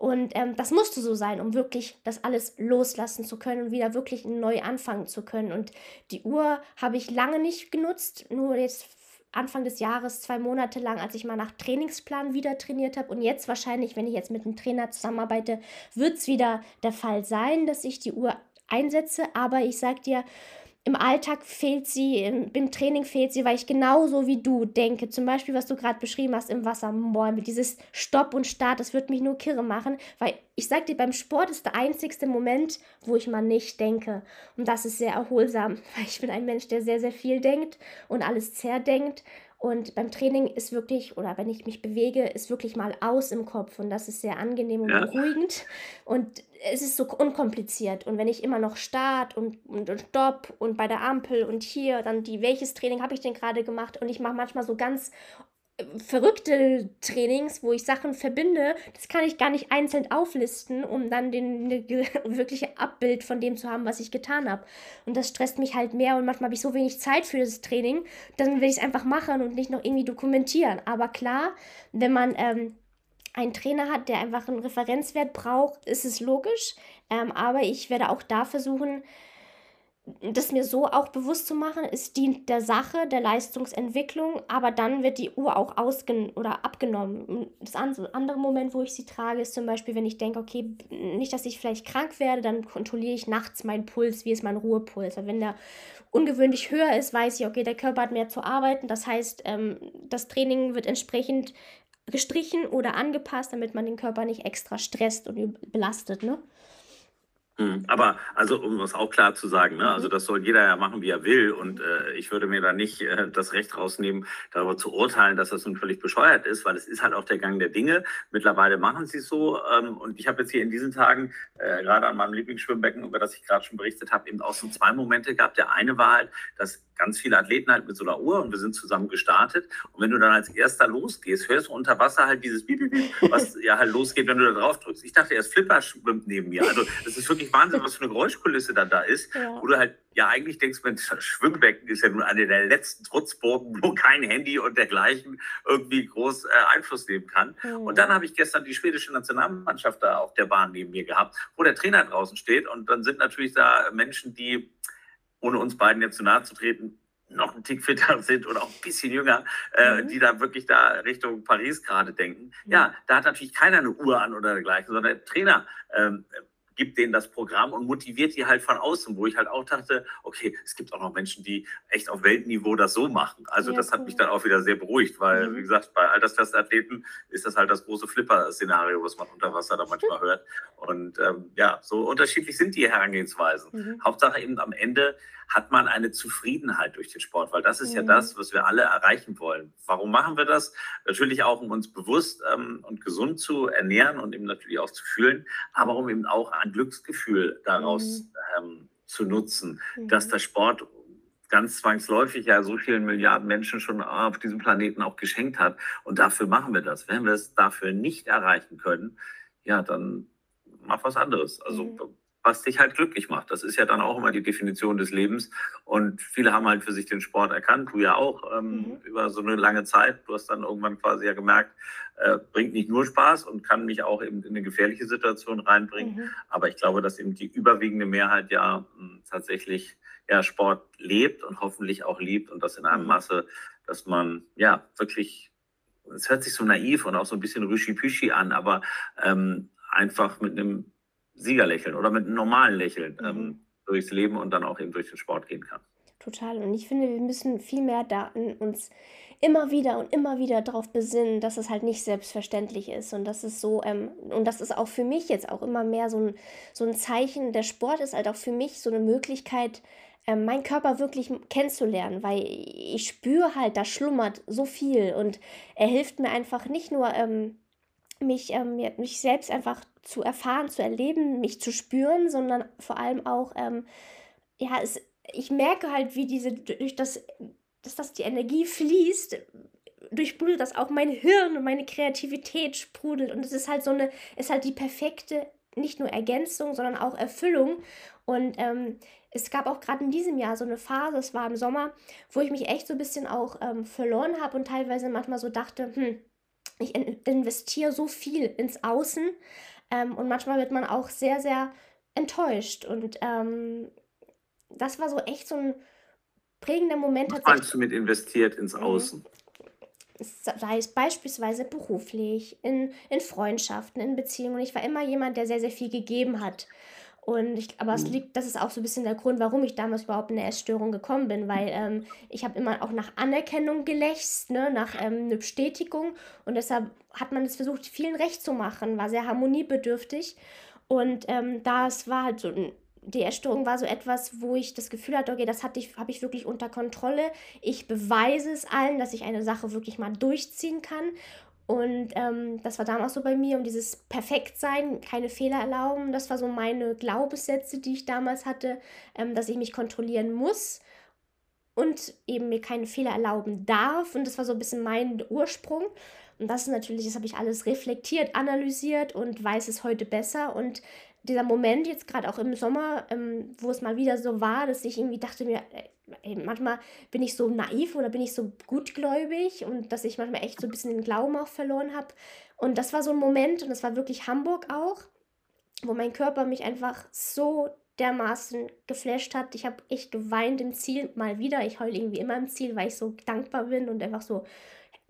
Und ähm, das musste so sein, um wirklich das alles loslassen zu können und wieder wirklich neu anfangen zu können. Und die Uhr habe ich lange nicht genutzt, nur jetzt Anfang des Jahres zwei Monate lang, als ich mal nach Trainingsplan wieder trainiert habe. Und jetzt wahrscheinlich, wenn ich jetzt mit einem Trainer zusammenarbeite, wird es wieder der Fall sein, dass ich die Uhr einsetze. Aber ich sage dir, im Alltag fehlt sie, im, Training fehlt sie, weil ich genauso wie du denke. Zum Beispiel, was du gerade beschrieben hast im Wasser, boah, mit dieses Stopp und Start, das wird mich nur kirre machen, weil ich sag dir, beim Sport ist der einzigste Moment, wo ich mal nicht denke. Und das ist sehr erholsam, weil ich bin ein Mensch, der sehr, sehr viel denkt und alles zerdenkt. Und beim Training ist wirklich, oder wenn ich mich bewege, ist wirklich mal aus im Kopf. Und das ist sehr angenehm und ja. beruhigend. Und es ist so unkompliziert. Und wenn ich immer noch Start und, und, und Stopp und bei der Ampel und hier, dann die, welches Training habe ich denn gerade gemacht? Und ich mache manchmal so ganz verrückte Trainings, wo ich Sachen verbinde, das kann ich gar nicht einzeln auflisten, um dann den ne, wirkliche Abbild von dem zu haben, was ich getan habe. Und das stresst mich halt mehr und manchmal habe ich so wenig Zeit für das Training, dann will ich es einfach machen und nicht noch irgendwie dokumentieren. Aber klar, wenn man ähm, einen Trainer hat, der einfach einen Referenzwert braucht, ist es logisch. Ähm, aber ich werde auch da versuchen, das mir so auch bewusst zu machen, es dient der Sache, der Leistungsentwicklung, aber dann wird die Uhr auch ausgen oder abgenommen. Das andere Moment, wo ich sie trage, ist zum Beispiel, wenn ich denke, okay, nicht, dass ich vielleicht krank werde, dann kontrolliere ich nachts meinen Puls, wie ist mein Ruhepuls. Aber wenn der ungewöhnlich höher ist, weiß ich, okay, der Körper hat mehr zu arbeiten. Das heißt, ähm, das Training wird entsprechend gestrichen oder angepasst, damit man den Körper nicht extra stresst und belastet. Ne? Mhm. Aber also um es auch klar zu sagen, ne, also mhm. das soll jeder ja machen, wie er will. Und äh, ich würde mir da nicht äh, das Recht rausnehmen, darüber zu urteilen, dass das nun völlig bescheuert ist, weil es ist halt auch der Gang der Dinge. Mittlerweile machen sie es so. Ähm, und ich habe jetzt hier in diesen Tagen, äh, gerade an meinem Lieblingsschwimmbecken, über das ich gerade schon berichtet habe, eben auch so zwei Momente gehabt. Der eine war halt, dass ganz viele Athleten halt mit so einer Uhr und wir sind zusammen gestartet. Und wenn du dann als erster losgehst, hörst du unter Wasser halt dieses Bip, Bip, Bip, was ja halt losgeht, wenn du da drauf drückst. Ich dachte erst, Flipper schwimmt neben mir. Also das ist wirklich Wahnsinn, was für eine Geräuschkulisse dann da ist, ja. wo du halt ja eigentlich denkst, Mensch, das Schwimmbecken ist ja nun eine der letzten Trutzburgen, wo kein Handy und dergleichen irgendwie groß äh, Einfluss nehmen kann. Mhm. Und dann habe ich gestern die schwedische Nationalmannschaft da auf der Bahn neben mir gehabt, wo der Trainer draußen steht und dann sind natürlich da Menschen, die ohne uns beiden jetzt zu nahe zu treten, noch ein Tick fitter sind oder auch ein bisschen jünger, äh, mhm. die da wirklich da Richtung Paris gerade denken. Mhm. Ja, da hat natürlich keiner eine Uhr an oder dergleichen, sondern der Trainer ähm, gibt denen das Programm und motiviert die halt von außen, wo ich halt auch dachte, okay, es gibt auch noch Menschen, die echt auf Weltniveau das so machen. Also ja, das hat mich dann auch wieder sehr beruhigt, weil, mhm. wie gesagt, bei Altersklassenathleten ist das halt das große Flipper-Szenario, was man unter Wasser da manchmal hört. Und ähm, ja, so unterschiedlich sind die Herangehensweisen. Mhm. Hauptsache eben am Ende hat man eine Zufriedenheit durch den Sport, weil das ist mhm. ja das, was wir alle erreichen wollen. Warum machen wir das? Natürlich auch, um uns bewusst ähm, und gesund zu ernähren und eben natürlich auch zu fühlen, aber um eben auch ein Glücksgefühl daraus mhm. ähm, zu nutzen, mhm. dass der Sport ganz zwangsläufig ja so vielen Milliarden Menschen schon auf diesem Planeten auch geschenkt hat. Und dafür machen wir das. Wenn wir es dafür nicht erreichen können, ja, dann mach was anderes. Also mhm was dich halt glücklich macht. Das ist ja dann auch immer die Definition des Lebens. Und viele haben halt für sich den Sport erkannt, du ja auch, ähm, mhm. über so eine lange Zeit. Du hast dann irgendwann quasi ja gemerkt, äh, bringt nicht nur Spaß und kann mich auch eben in eine gefährliche Situation reinbringen. Mhm. Aber ich glaube, dass eben die überwiegende Mehrheit ja mh, hm, tatsächlich ja, Sport lebt und hoffentlich auch liebt und das in einem mhm. Masse, dass man ja wirklich, es hört sich so naiv und auch so ein bisschen rüschi-püschi an, aber ähm, einfach mit einem Siegerlächeln oder mit einem normalen Lächeln mhm. ähm, durchs Leben und dann auch eben durch den Sport gehen kann. Total. Und ich finde, wir müssen viel mehr da uns immer wieder und immer wieder darauf besinnen, dass es halt nicht selbstverständlich ist. Und das ist so, ähm, und das ist auch für mich jetzt auch immer mehr so ein, so ein Zeichen. Der Sport ist halt auch für mich so eine Möglichkeit, ähm, meinen Körper wirklich kennenzulernen, weil ich spüre halt, da schlummert so viel und er hilft mir einfach nicht nur, ähm, mich, ähm, mich selbst einfach zu erfahren, zu erleben, mich zu spüren, sondern vor allem auch, ähm, ja, es, ich merke halt, wie diese, durch das, dass das die Energie fließt, durchsprudelt das auch mein Hirn und meine Kreativität sprudelt. Und es ist halt so eine, ist halt die perfekte, nicht nur Ergänzung, sondern auch Erfüllung. Und ähm, es gab auch gerade in diesem Jahr so eine Phase, es war im Sommer, wo ich mich echt so ein bisschen auch ähm, verloren habe und teilweise manchmal so dachte, hm, ich investiere so viel ins Außen ähm, und manchmal wird man auch sehr, sehr enttäuscht. Und ähm, das war so echt so ein prägender Moment. Was meinst du mit investiert ins mhm. Außen? sei es beispielsweise beruflich, in, in Freundschaften, in Beziehungen. Ich war immer jemand, der sehr, sehr viel gegeben hat. Und ich, aber es mhm. liegt, das ist auch so ein bisschen der Grund, warum ich damals überhaupt in eine Essstörung gekommen bin, weil ähm, ich habe immer auch nach Anerkennung gelächzt, ne, nach ähm, einer Bestätigung und deshalb hat man es versucht, vielen recht zu machen, war sehr harmoniebedürftig und ähm, das war halt so die Essstörung war so etwas, wo ich das Gefühl hatte, okay, das hatte ich, habe ich wirklich unter Kontrolle. Ich beweise es allen, dass ich eine Sache wirklich mal durchziehen kann. Und ähm, das war damals so bei mir, um dieses Perfektsein, keine Fehler erlauben. Das war so meine Glaubenssätze, die ich damals hatte, ähm, dass ich mich kontrollieren muss und eben mir keine Fehler erlauben darf. Und das war so ein bisschen mein Ursprung. Und das ist natürlich, das habe ich alles reflektiert, analysiert und weiß es heute besser. Und dieser Moment jetzt gerade auch im Sommer, ähm, wo es mal wieder so war, dass ich irgendwie dachte mir, ey, manchmal bin ich so naiv oder bin ich so gutgläubig und dass ich manchmal echt so ein bisschen den Glauben auch verloren habe. Und das war so ein Moment und das war wirklich Hamburg auch, wo mein Körper mich einfach so dermaßen geflasht hat. Ich habe echt geweint im Ziel mal wieder. Ich heule irgendwie immer im Ziel, weil ich so dankbar bin und einfach so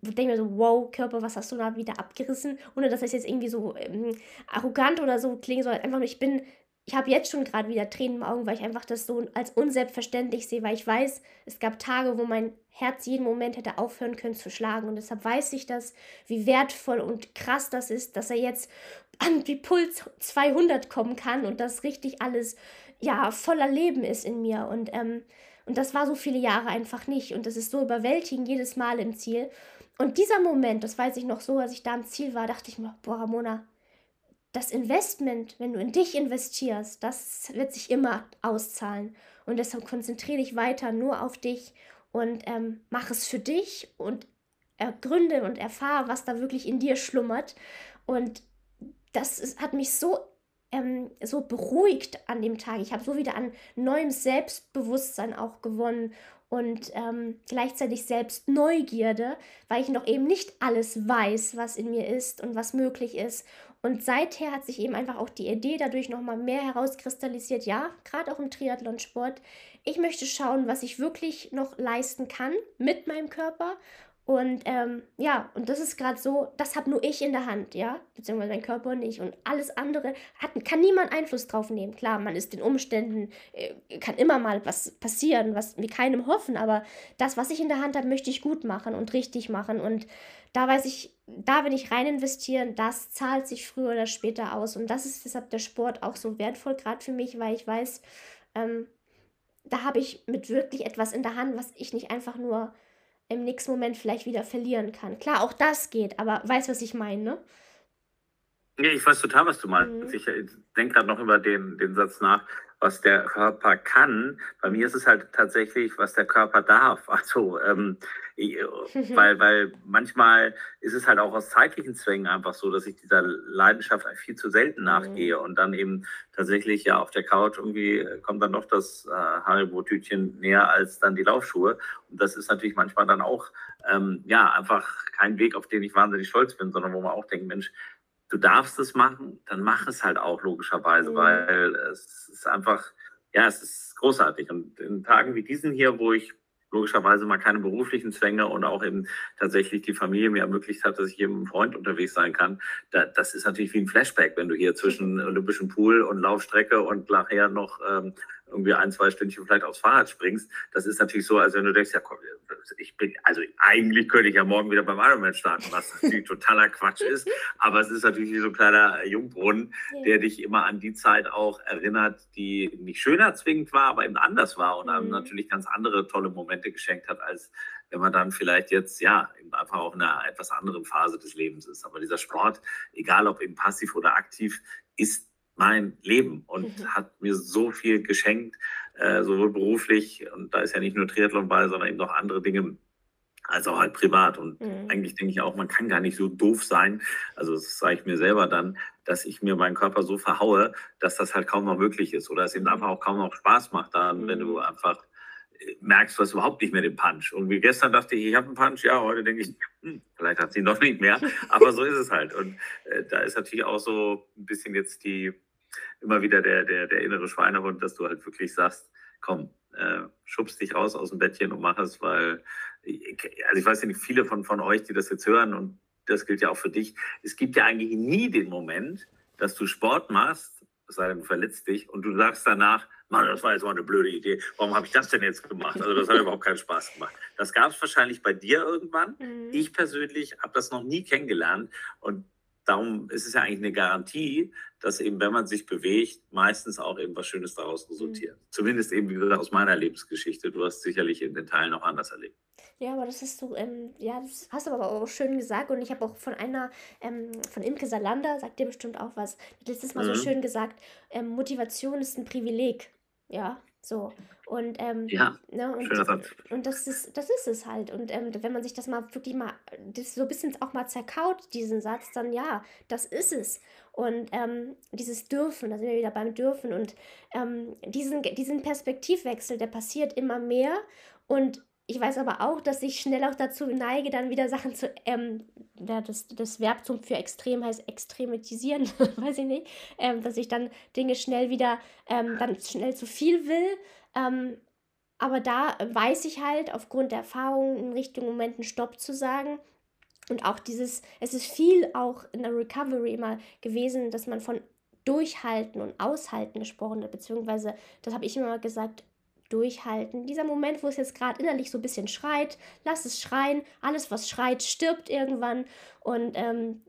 denke mir so, wow, Körper, was hast du da wieder abgerissen? Ohne dass das jetzt irgendwie so ähm, arrogant oder so klingen soll. Einfach nur, ich bin, ich habe jetzt schon gerade wieder Tränen im Augen, weil ich einfach das so als unselbstverständlich sehe, weil ich weiß, es gab Tage, wo mein Herz jeden Moment hätte aufhören können zu schlagen. Und deshalb weiß ich das, wie wertvoll und krass das ist, dass er jetzt an die Puls 200 kommen kann und das richtig alles, ja, voller Leben ist in mir. Und, ähm, und das war so viele Jahre einfach nicht. Und das ist so überwältigend jedes Mal im Ziel. Und dieser Moment, das weiß ich noch so, als ich da am Ziel war, dachte ich mir, boah, Ramona, das Investment, wenn du in dich investierst, das wird sich immer auszahlen. Und deshalb konzentriere dich weiter nur auf dich und ähm, mach es für dich und ergründe und erfahre, was da wirklich in dir schlummert. Und das ist, hat mich so, ähm, so beruhigt an dem Tag. Ich habe so wieder an neuem Selbstbewusstsein auch gewonnen und ähm, gleichzeitig selbst Neugierde, weil ich noch eben nicht alles weiß, was in mir ist und was möglich ist. Und seither hat sich eben einfach auch die Idee dadurch nochmal mehr herauskristallisiert, ja, gerade auch im Triathlonsport. Ich möchte schauen, was ich wirklich noch leisten kann mit meinem Körper Und ähm, ja, und das ist gerade so, das habe nur ich in der Hand, ja, beziehungsweise mein Körper nicht. Und alles andere hat, kann niemand Einfluss drauf nehmen. Klar, man ist den Umständen, äh, kann immer mal was passieren, was wir keinem hoffen, aber das, was ich in der Hand habe, möchte ich gut machen und richtig machen. Und da weiß ich, da wenn ich rein investieren, das zahlt sich früher oder später aus. Und das ist deshalb der Sport auch so wertvoll, gerade für mich, weil ich weiß, ähm, da habe ich mit wirklich etwas in der Hand, was ich nicht einfach nur im nächsten Moment vielleicht wieder verlieren kann. Klar, auch das geht, aber weißt du, was ich meine, ne? Ja, ich weiß total, was du meinst. Mhm. Ich denke gerade noch über den, den Satz nach, was der Körper kann. Bei mir ist es halt tatsächlich, was der Körper darf. Also, ähm, weil, weil manchmal ist es halt auch aus zeitlichen Zwängen einfach so, dass ich dieser Leidenschaft viel zu selten nachgehe mhm. und dann eben tatsächlich ja auf der Couch irgendwie kommt dann noch das äh, Haribo-Tütchen näher als dann die Laufschuhe. Und das ist natürlich manchmal dann auch ähm, ja einfach kein Weg, auf den ich wahnsinnig stolz bin, sondern wo man auch denkt, Mensch, du darfst es machen, dann mach es halt auch logischerweise, mhm. weil es ist einfach, ja, es ist großartig. Und in Tagen wie diesen hier, wo ich logischerweise mal keine beruflichen Zwänge und auch eben tatsächlich die Familie mir ermöglicht hat, dass ich hier mit einem Freund unterwegs sein kann. Da, das ist natürlich wie ein Flashback, wenn du hier zwischen Olympischen Pool und Laufstrecke und nachher noch ähm, irgendwie ein, zwei Stündchen vielleicht aufs Fahrrad springst, das ist natürlich so, als wenn du denkst, ja komm, ich bin, also eigentlich könnte ich ja morgen wieder beim Ironman starten, was natürlich totaler Quatsch ist, aber es ist natürlich wie so ein kleiner Jungbrunnen, der dich immer an die Zeit auch erinnert, die nicht schöner zwingend war, aber eben anders war und einem mhm. natürlich ganz andere tolle Momente geschenkt hat, als wenn man dann vielleicht jetzt, ja, einfach auch in einer etwas anderen Phase des Lebens ist. Aber dieser Sport, egal ob eben passiv oder aktiv, ist mein Leben und mhm. hat mir so viel geschenkt, äh, sowohl beruflich, und da ist ja nicht nur Triathlon bei, sondern eben noch andere Dinge, als auch halt privat. Und mhm. eigentlich denke ich auch, man kann gar nicht so doof sein, also das sage ich mir selber dann, dass ich mir meinen Körper so verhaue, dass das halt kaum noch möglich ist oder es eben einfach auch kaum noch Spaß macht dann, mhm. wenn du mhm. einfach äh, merkst, du hast überhaupt nicht mehr den Punch. Und wie gestern dachte ich, ich habe einen Punch, ja, heute denke ich, hm, vielleicht hat sie ihn noch nicht mehr, aber so ist es halt. Und äh, da ist natürlich auch so ein bisschen jetzt die, immer wieder der, der, der innere Schweinehund, dass du halt wirklich sagst, komm, äh, schubst dich raus aus dem Bettchen und mach es, weil, also ich weiß ja nicht, viele von, von euch, die das jetzt hören, und das gilt ja auch für dich, es gibt ja eigentlich nie den Moment, dass du Sport machst, es sei denn, du verletzt dich, und du sagst danach, Mann, das war jetzt mal eine blöde Idee. Warum habe ich das denn jetzt gemacht? Also das hat überhaupt keinen Spaß gemacht. Das gab es wahrscheinlich bei dir irgendwann. Mhm. Ich persönlich habe das noch nie kennengelernt. Und darum ist es ja eigentlich eine Garantie, dass eben, wenn man sich bewegt, meistens auch eben was Schönes daraus resultiert. Mhm. Zumindest eben, wie gesagt, aus meiner Lebensgeschichte. Du hast sicherlich in den Teilen auch anders erlebt. Ja, aber das hast du, ähm, ja, das hast du aber auch schön gesagt. Und ich habe auch von einer, ähm, von Imke Salander, sagt dir bestimmt auch was, letztes Mal mhm. so schön gesagt, ähm, Motivation ist ein Privileg. Ja, so. Und, ähm, ja, ne, und, und das ist, das ist es halt. Und ähm, wenn man sich das mal wirklich mal, das so ein bisschen auch mal zerkaut, diesen Satz, dann ja, das ist es. Und ähm, dieses Dürfen, da sind wir wieder beim Dürfen. Und ähm, diesen, diesen Perspektivwechsel, der passiert immer mehr. Und ich weiß aber auch, dass ich schnell auch dazu neige, dann wieder Sachen zu, ähm, ja, das, das Verb zum für extrem heißt extremitisieren, weiß ich nicht, ähm, dass ich dann Dinge schnell wieder, ähm, dann schnell zu viel will. Ähm, aber da weiß ich halt aufgrund der Erfahrung in Richtung Momenten Stopp zu sagen. Und auch dieses, es ist viel auch in der Recovery immer gewesen, dass man von Durchhalten und Aushalten gesprochen hat, beziehungsweise, das habe ich immer gesagt, durchhalten. Dieser Moment, wo es jetzt gerade innerlich so ein bisschen schreit, lass es schreien. Alles, was schreit, stirbt irgendwann. Und ähm,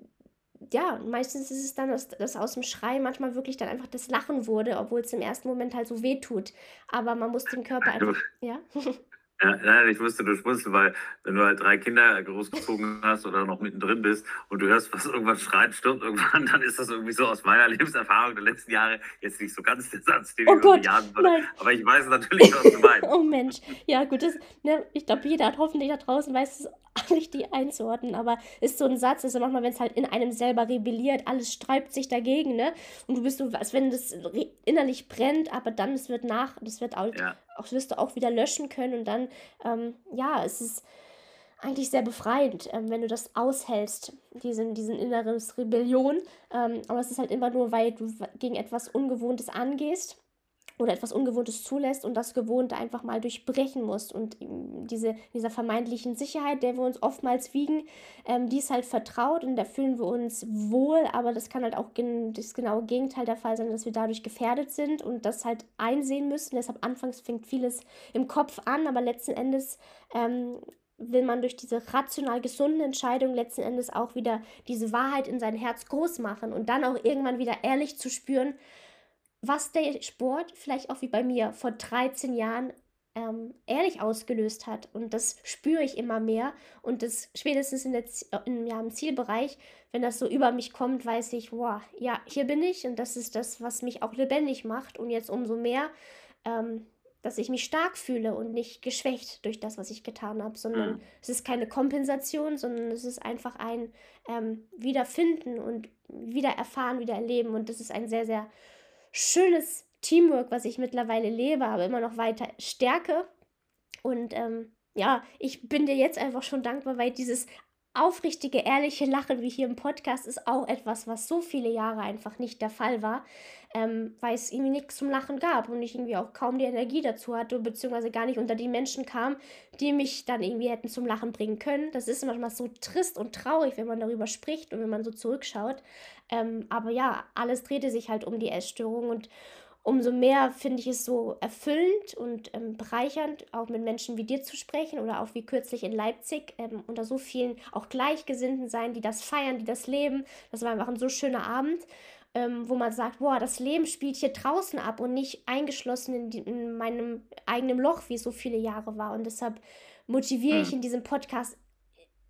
ja, meistens ist es dann, dass, dass aus dem Schrei manchmal wirklich dann einfach das Lachen wurde, obwohl es im ersten Moment halt so weh tut. Aber man muss den Körper einfach. Ja. Ja, nein, ich wusste, du schmunzelst, weil wenn du halt drei Kinder großgezogen hast oder noch mittendrin bist und du hörst, was irgendwas schreit, stirbt irgendwann, dann ist das irgendwie so aus meiner Lebenserfahrung der letzten Jahre jetzt nicht so ganz der Satz, den oh ich Gott, Jahren nein. Aber ich weiß natürlich, was du meinst. oh Mensch, ja gut, das, ne, ich glaube, jeder hat hoffentlich da draußen weiß es richtig einzuordnen, aber ist so ein Satz, also manchmal, wenn es halt in einem selber rebelliert, alles sträubt sich dagegen, ne? Und du bist so, als wenn das innerlich brennt, aber dann, es wird nach, das wird auch, ja. auch wirst du auch wieder löschen können und dann, ähm, ja, es ist eigentlich sehr befreiend, ähm, wenn du das aushältst, diesen, diesen inneren Rebellion. Ähm, aber es ist halt immer nur, weil du gegen etwas Ungewohntes angehst. Oder etwas Ungewohntes zulässt und das Gewohnte einfach mal durchbrechen muss. Und diese, dieser vermeintlichen Sicherheit, der wir uns oftmals wiegen, ähm, die ist halt vertraut und da fühlen wir uns wohl, aber das kann halt auch das genaue Gegenteil der Fall sein, dass wir dadurch gefährdet sind und das halt einsehen müssen. Deshalb anfangs fängt vieles im Kopf an, aber letzten Endes ähm, will man durch diese rational gesunden Entscheidungen letzten Endes auch wieder diese Wahrheit in sein Herz groß machen und dann auch irgendwann wieder ehrlich zu spüren, was der Sport, vielleicht auch wie bei mir vor 13 Jahren, ähm, ehrlich ausgelöst hat. Und das spüre ich immer mehr. Und das spätestens in der, in, ja, im Zielbereich, wenn das so über mich kommt, weiß ich, wow, ja, hier bin ich und das ist das, was mich auch lebendig macht. Und jetzt umso mehr, ähm, dass ich mich stark fühle und nicht geschwächt durch das, was ich getan habe, sondern mhm. es ist keine Kompensation, sondern es ist einfach ein ähm, Wiederfinden und wieder erfahren, wieder erleben. Und das ist ein sehr, sehr schönes Teamwork, was ich mittlerweile lebe, aber immer noch weiter stärke. Und ähm, ja, ich bin dir jetzt einfach schon dankbar, weil dieses aufrichtige, ehrliche Lachen wie hier im Podcast ist auch etwas, was so viele Jahre einfach nicht der Fall war, ähm, weil es irgendwie nichts zum Lachen gab und ich irgendwie auch kaum die Energie dazu hatte, beziehungsweise gar nicht unter die Menschen kam, die mich dann irgendwie hätten zum Lachen bringen können. Das ist manchmal so trist und traurig, wenn man darüber spricht und wenn man so zurückschaut. Ähm, aber ja, alles drehte sich halt um die Essstörung und umso mehr finde ich es so erfüllend und ähm, bereichernd, auch mit Menschen wie dir zu sprechen oder auch wie kürzlich in Leipzig ähm, unter so vielen auch Gleichgesinnten sein, die das feiern, die das leben. Das war einfach ein so schöner Abend, ähm, wo man sagt, boah, das Leben spielt hier draußen ab und nicht eingeschlossen in, die, in meinem eigenen Loch, wie es so viele Jahre war. Und deshalb motiviere mhm. ich in diesem Podcast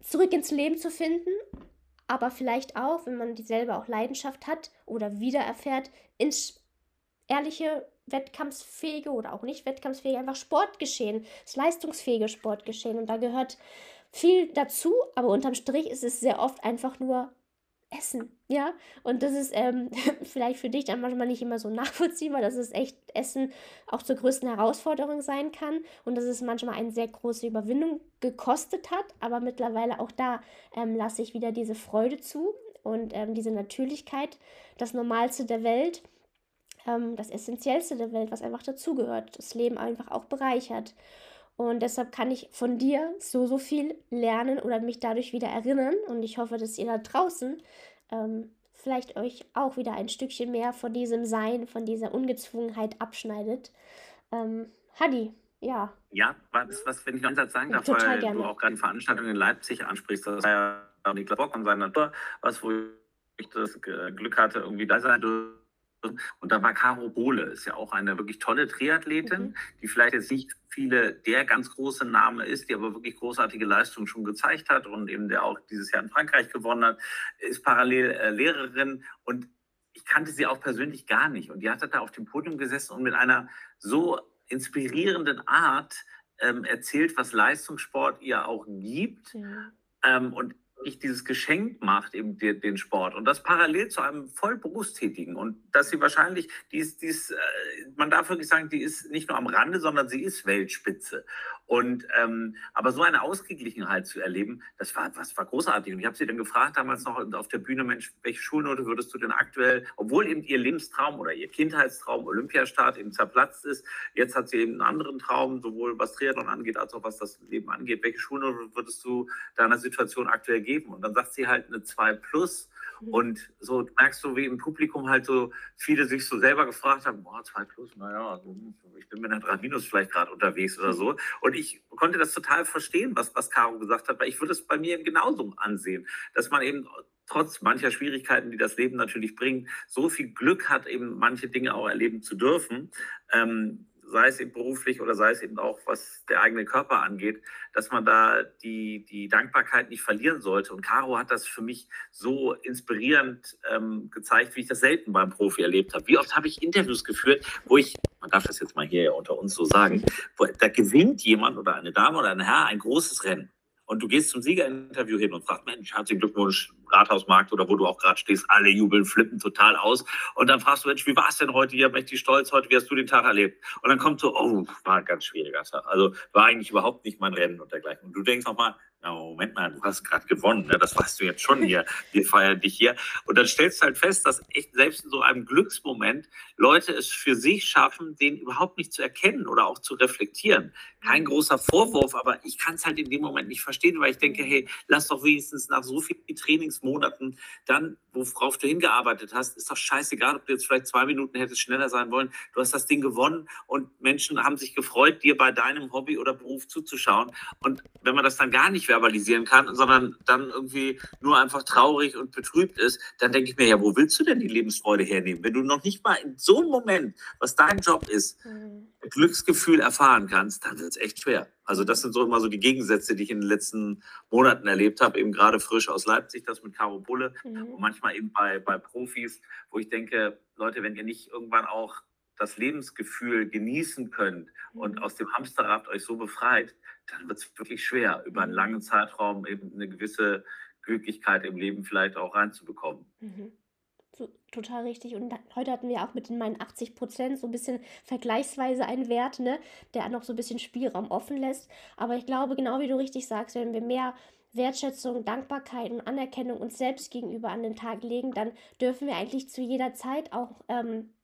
zurück ins Leben zu finden aber vielleicht auch, wenn man dieselbe auch Leidenschaft hat oder wieder erfährt, ins ehrliche, wettkampfsfähige oder auch nicht wettkampfsfähige, einfach Sportgeschehen, das leistungsfähige Sportgeschehen. Und da gehört viel dazu, aber unterm Strich ist es sehr oft einfach nur Essen, ja. Und das ist ähm, vielleicht für dich dann manchmal nicht immer so nachvollziehbar, dass es echt Essen auch zur größten Herausforderung sein kann und dass es manchmal eine sehr große Überwindung gekostet hat. Aber mittlerweile auch da ähm, lasse ich wieder diese Freude zu und ähm, diese Natürlichkeit, das Normalste der Welt ähm, das Essentiellste der Welt, was einfach dazugehört, das Leben einfach auch bereichert. Und deshalb kann ich von dir so, so viel lernen oder mich dadurch wieder erinnern. Und ich hoffe, dass ihr da draußen ähm, vielleicht euch auch wieder ein Stückchen mehr von diesem Sein, von dieser Ungezwungenheit abschneidet. Ähm, Hadi, ja. Ja, was, was wenn ich noch einen Satz sagen darf, Total weil gerne. du auch gerade Veranstaltungen in Leipzig ansprichst, das war ja Niklas Bock und seine Natur, was wo ich das Glück hatte, irgendwie da sein durfte und da war Caro Bohle, ist ja auch eine wirklich tolle Triathletin, mhm. die vielleicht jetzt nicht viele der ganz große Name ist, die aber wirklich großartige Leistungen schon gezeigt hat und eben der auch dieses Jahr in Frankreich gewonnen hat, ist parallel äh, Lehrerin und ich kannte sie auch persönlich gar nicht. Und die hat da auf dem Podium gesessen und mit einer so inspirierenden Art ähm, erzählt, was Leistungssport ihr auch gibt. Ja. Ähm, und ich dieses Geschenk macht, eben den, den, Sport und das parallel zu einem voll Berufstätigen und dass sie wahrscheinlich, die ist, die ist, äh, man darf wirklich sagen, die ist nicht nur am Rande, sondern sie ist Weltspitze. Und ähm, aber so eine Ausgeglichenheit zu erleben, das war, was war großartig. Und ich habe sie dann gefragt damals noch auf der Bühne, Mensch, welche Schulnote würdest du denn aktuell, obwohl eben ihr Lebenstraum oder ihr Kindheitstraum Olympiastart eben zerplatzt ist, jetzt hat sie eben einen anderen Traum, sowohl was Triathlon angeht, als auch was das Leben angeht. Welche Schulnote würdest du deiner Situation aktuell geben? Und dann sagt sie halt eine 2 plus. Mhm. Und so merkst du, wie im Publikum halt so viele sich so selber gefragt haben, boah, 2 plus, naja, ich bin mit einer 3 minus vielleicht gerade unterwegs oder so. Und ich konnte das total verstehen, was, was Caro gesagt hat, weil ich würde es bei mir genauso ansehen, dass man eben trotz mancher Schwierigkeiten, die das Leben natürlich bringt, so viel Glück hat, eben manche Dinge auch erleben zu dürfen. Ähm, sei es eben beruflich oder sei es eben auch, was der eigene Körper angeht, dass man da die, die Dankbarkeit nicht verlieren sollte. Und Caro hat das für mich so inspirierend ähm, gezeigt, wie ich das selten beim Profi erlebt habe. Wie oft habe ich Interviews geführt, wo ich, man darf das jetzt mal hier unter uns so sagen, wo, da gewinnt jemand oder eine Dame oder ein Herr ein großes Rennen. Und du gehst zum Siegerinterview hin und fragst, Mensch, herzlichen Glückwunsch, Rathausmarkt oder wo du auch gerade stehst, alle jubeln, flippen total aus. Und dann fragst du, Mensch, wie war es denn heute hier? Mächtig stolz heute, wie hast du den Tag erlebt? Und dann kommt so, oh, war ein ganz schwieriger Tag. Also war eigentlich überhaupt nicht mein Rennen und dergleichen. Und du denkst nochmal, na, Moment mal, du hast gerade gewonnen, ne? das weißt du jetzt schon hier, wir feiern dich hier. Und dann stellst du halt fest, dass echt selbst in so einem Glücksmoment Leute es für sich schaffen, den überhaupt nicht zu erkennen oder auch zu reflektieren. Kein großer Vorwurf, aber ich kann es halt in dem Moment nicht verstehen, weil ich denke, hey, lass doch wenigstens nach so vielen Trainingsmonaten dann, worauf du hingearbeitet hast, ist doch scheißegal, ob du jetzt vielleicht zwei Minuten hättest schneller sein wollen. Du hast das Ding gewonnen und Menschen haben sich gefreut, dir bei deinem Hobby oder Beruf zuzuschauen. Und wenn man das dann gar nicht verbalisieren kann, sondern dann irgendwie nur einfach traurig und betrübt ist, dann denke ich mir, ja, wo willst du denn die Lebensfreude hernehmen? Wenn du noch nicht mal in so einem Moment, was dein Job ist, mhm. Glücksgefühl erfahren kannst, dann wird es echt schwer. Also das sind so immer so die Gegensätze, die ich in den letzten Monaten erlebt habe, eben gerade frisch aus Leipzig, das mit Caro Bulle mhm. und manchmal eben bei, bei Profis, wo ich denke, Leute, wenn ihr nicht irgendwann auch das Lebensgefühl genießen könnt und mhm. aus dem Hamsterrad euch so befreit, dann wird es wirklich schwer, über einen langen Zeitraum eben eine gewisse Glücklichkeit im Leben vielleicht auch reinzubekommen. Mhm. So, total richtig. Und heute hatten wir auch mit den meinen 80 Prozent so ein bisschen vergleichsweise einen Wert, ne, der noch so ein bisschen Spielraum offen lässt. Aber ich glaube, genau wie du richtig sagst, wenn wir mehr Wertschätzung, Dankbarkeit und Anerkennung uns selbst gegenüber an den Tag legen, dann dürfen wir eigentlich zu jeder Zeit auch ähm,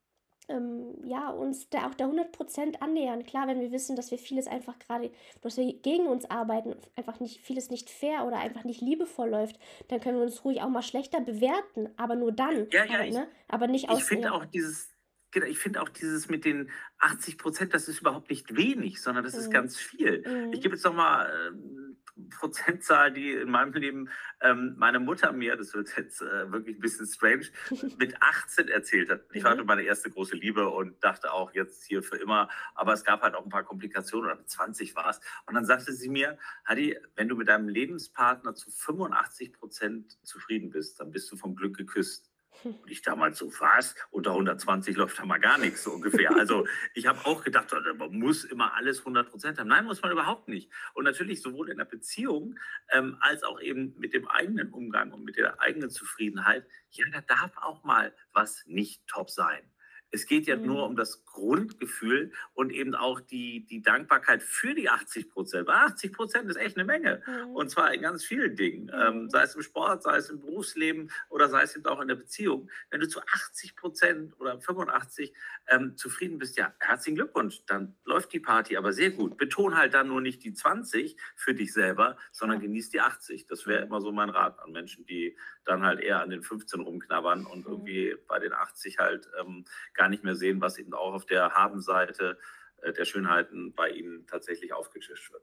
ähm, ja, uns da auch der 100% annähern. Klar, wenn wir wissen, dass wir vieles einfach gerade, dass wir gegen uns arbeiten, einfach nicht, vieles nicht fair oder einfach nicht liebevoll läuft, dann können wir uns ruhig auch mal schlechter bewerten, aber nur dann. Ja, ja, halt, ich, ne? aber nicht aus. Ich finde auch dieses, ich finde auch dieses mit den 80 Prozent, das ist überhaupt nicht wenig, sondern das mhm. ist ganz viel. Mhm. Ich gebe jetzt noch mal äh, Prozentzahl, die in meinem Leben ähm, meine Mutter mir, das wird jetzt äh, wirklich ein bisschen strange, mit 18 erzählt hat. Ich hatte mhm. meine erste große Liebe und dachte auch jetzt hier für immer, aber es gab halt auch ein paar Komplikationen oder mit 20 war es. Und dann sagte sie mir, Hadi, wenn du mit deinem Lebenspartner zu 85 Prozent zufrieden bist, dann bist du vom Glück geküsst. Und ich damals so, was? Unter 120 läuft da mal gar nichts, so ungefähr. Also ich habe auch gedacht, man muss immer alles 100 Prozent haben. Nein, muss man überhaupt nicht. Und natürlich sowohl in der Beziehung ähm, als auch eben mit dem eigenen Umgang und mit der eigenen Zufriedenheit, ja, da darf auch mal was nicht top sein. Es geht ja mhm. nur um das Grundgefühl und eben auch die, die Dankbarkeit für die 80 Prozent. 80 Prozent ist echt eine Menge. Mhm. Und zwar in ganz vielen Dingen. Mhm. Ähm, sei es im Sport, sei es im Berufsleben oder sei es eben auch in der Beziehung. Wenn du zu 80 Prozent oder 85 ähm, zufrieden bist, ja, herzlichen Glückwunsch. Dann läuft die Party aber sehr gut. Beton halt dann nur nicht die 20 für dich selber, sondern genieß die 80. Das wäre immer so mein Rat an Menschen, die dann halt eher an den 15 rumknabbern und mhm. irgendwie bei den 80 halt ähm, gar nicht mehr sehen, was eben auch auf der Habenseite äh, der Schönheiten bei ihnen tatsächlich aufgetischt wird.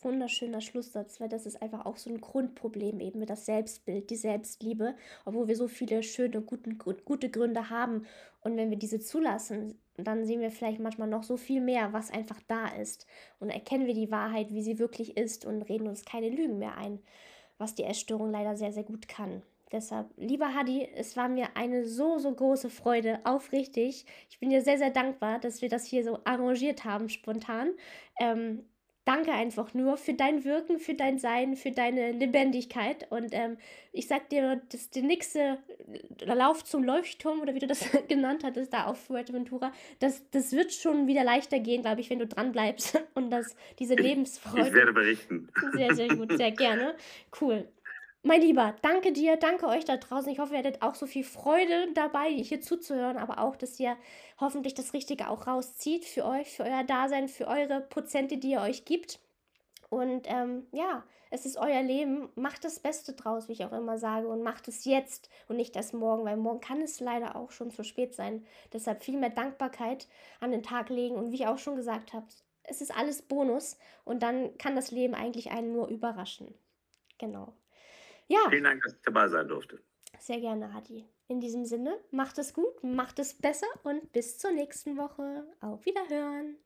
Wunderschöner Schlusssatz, weil das ist einfach auch so ein Grundproblem eben mit das Selbstbild, die Selbstliebe, obwohl wir so viele schöne, guten, gute Gründe haben. Und wenn wir diese zulassen, dann sehen wir vielleicht manchmal noch so viel mehr, was einfach da ist. Und erkennen wir die Wahrheit, wie sie wirklich ist und reden uns keine Lügen mehr ein, was die Essstörung leider sehr, sehr gut kann. Deshalb, lieber Hadi, es war mir eine so, so große Freude, aufrichtig. Ich bin dir sehr, sehr dankbar, dass wir das hier so arrangiert haben, spontan. Ähm, danke einfach nur für dein Wirken, für dein Sein, für deine Lebendigkeit. Und ähm, ich sag dir, dass der nächste Lauf zum Leuchtturm oder wie du das genannt hattest, da auf Fuerteventura, das, das wird schon wieder leichter gehen, glaube ich, wenn du dran bleibst und das, diese Lebensfreude. Ich werde berichten. Sehr, sehr gut, sehr gerne. Cool. Mein Lieber, danke dir, danke euch da draußen. Ich hoffe, ihr hattet auch so viel Freude dabei, hier zuzuhören, aber auch, dass ihr hoffentlich das Richtige auch rauszieht für euch, für euer Dasein, für eure Prozente, die ihr euch gibt. Und ähm, ja, es ist euer Leben. Macht das Beste draus, wie ich auch immer sage, und macht es jetzt und nicht erst morgen, weil morgen kann es leider auch schon zu spät sein. Deshalb viel mehr Dankbarkeit an den Tag legen und wie ich auch schon gesagt habe, es ist alles Bonus und dann kann das Leben eigentlich einen nur überraschen. Genau. Ja. Vielen Dank, dass ich dabei sein durfte. Sehr gerne, Hadi. In diesem Sinne, macht es gut, macht es besser und bis zur nächsten Woche. Auf Wiederhören.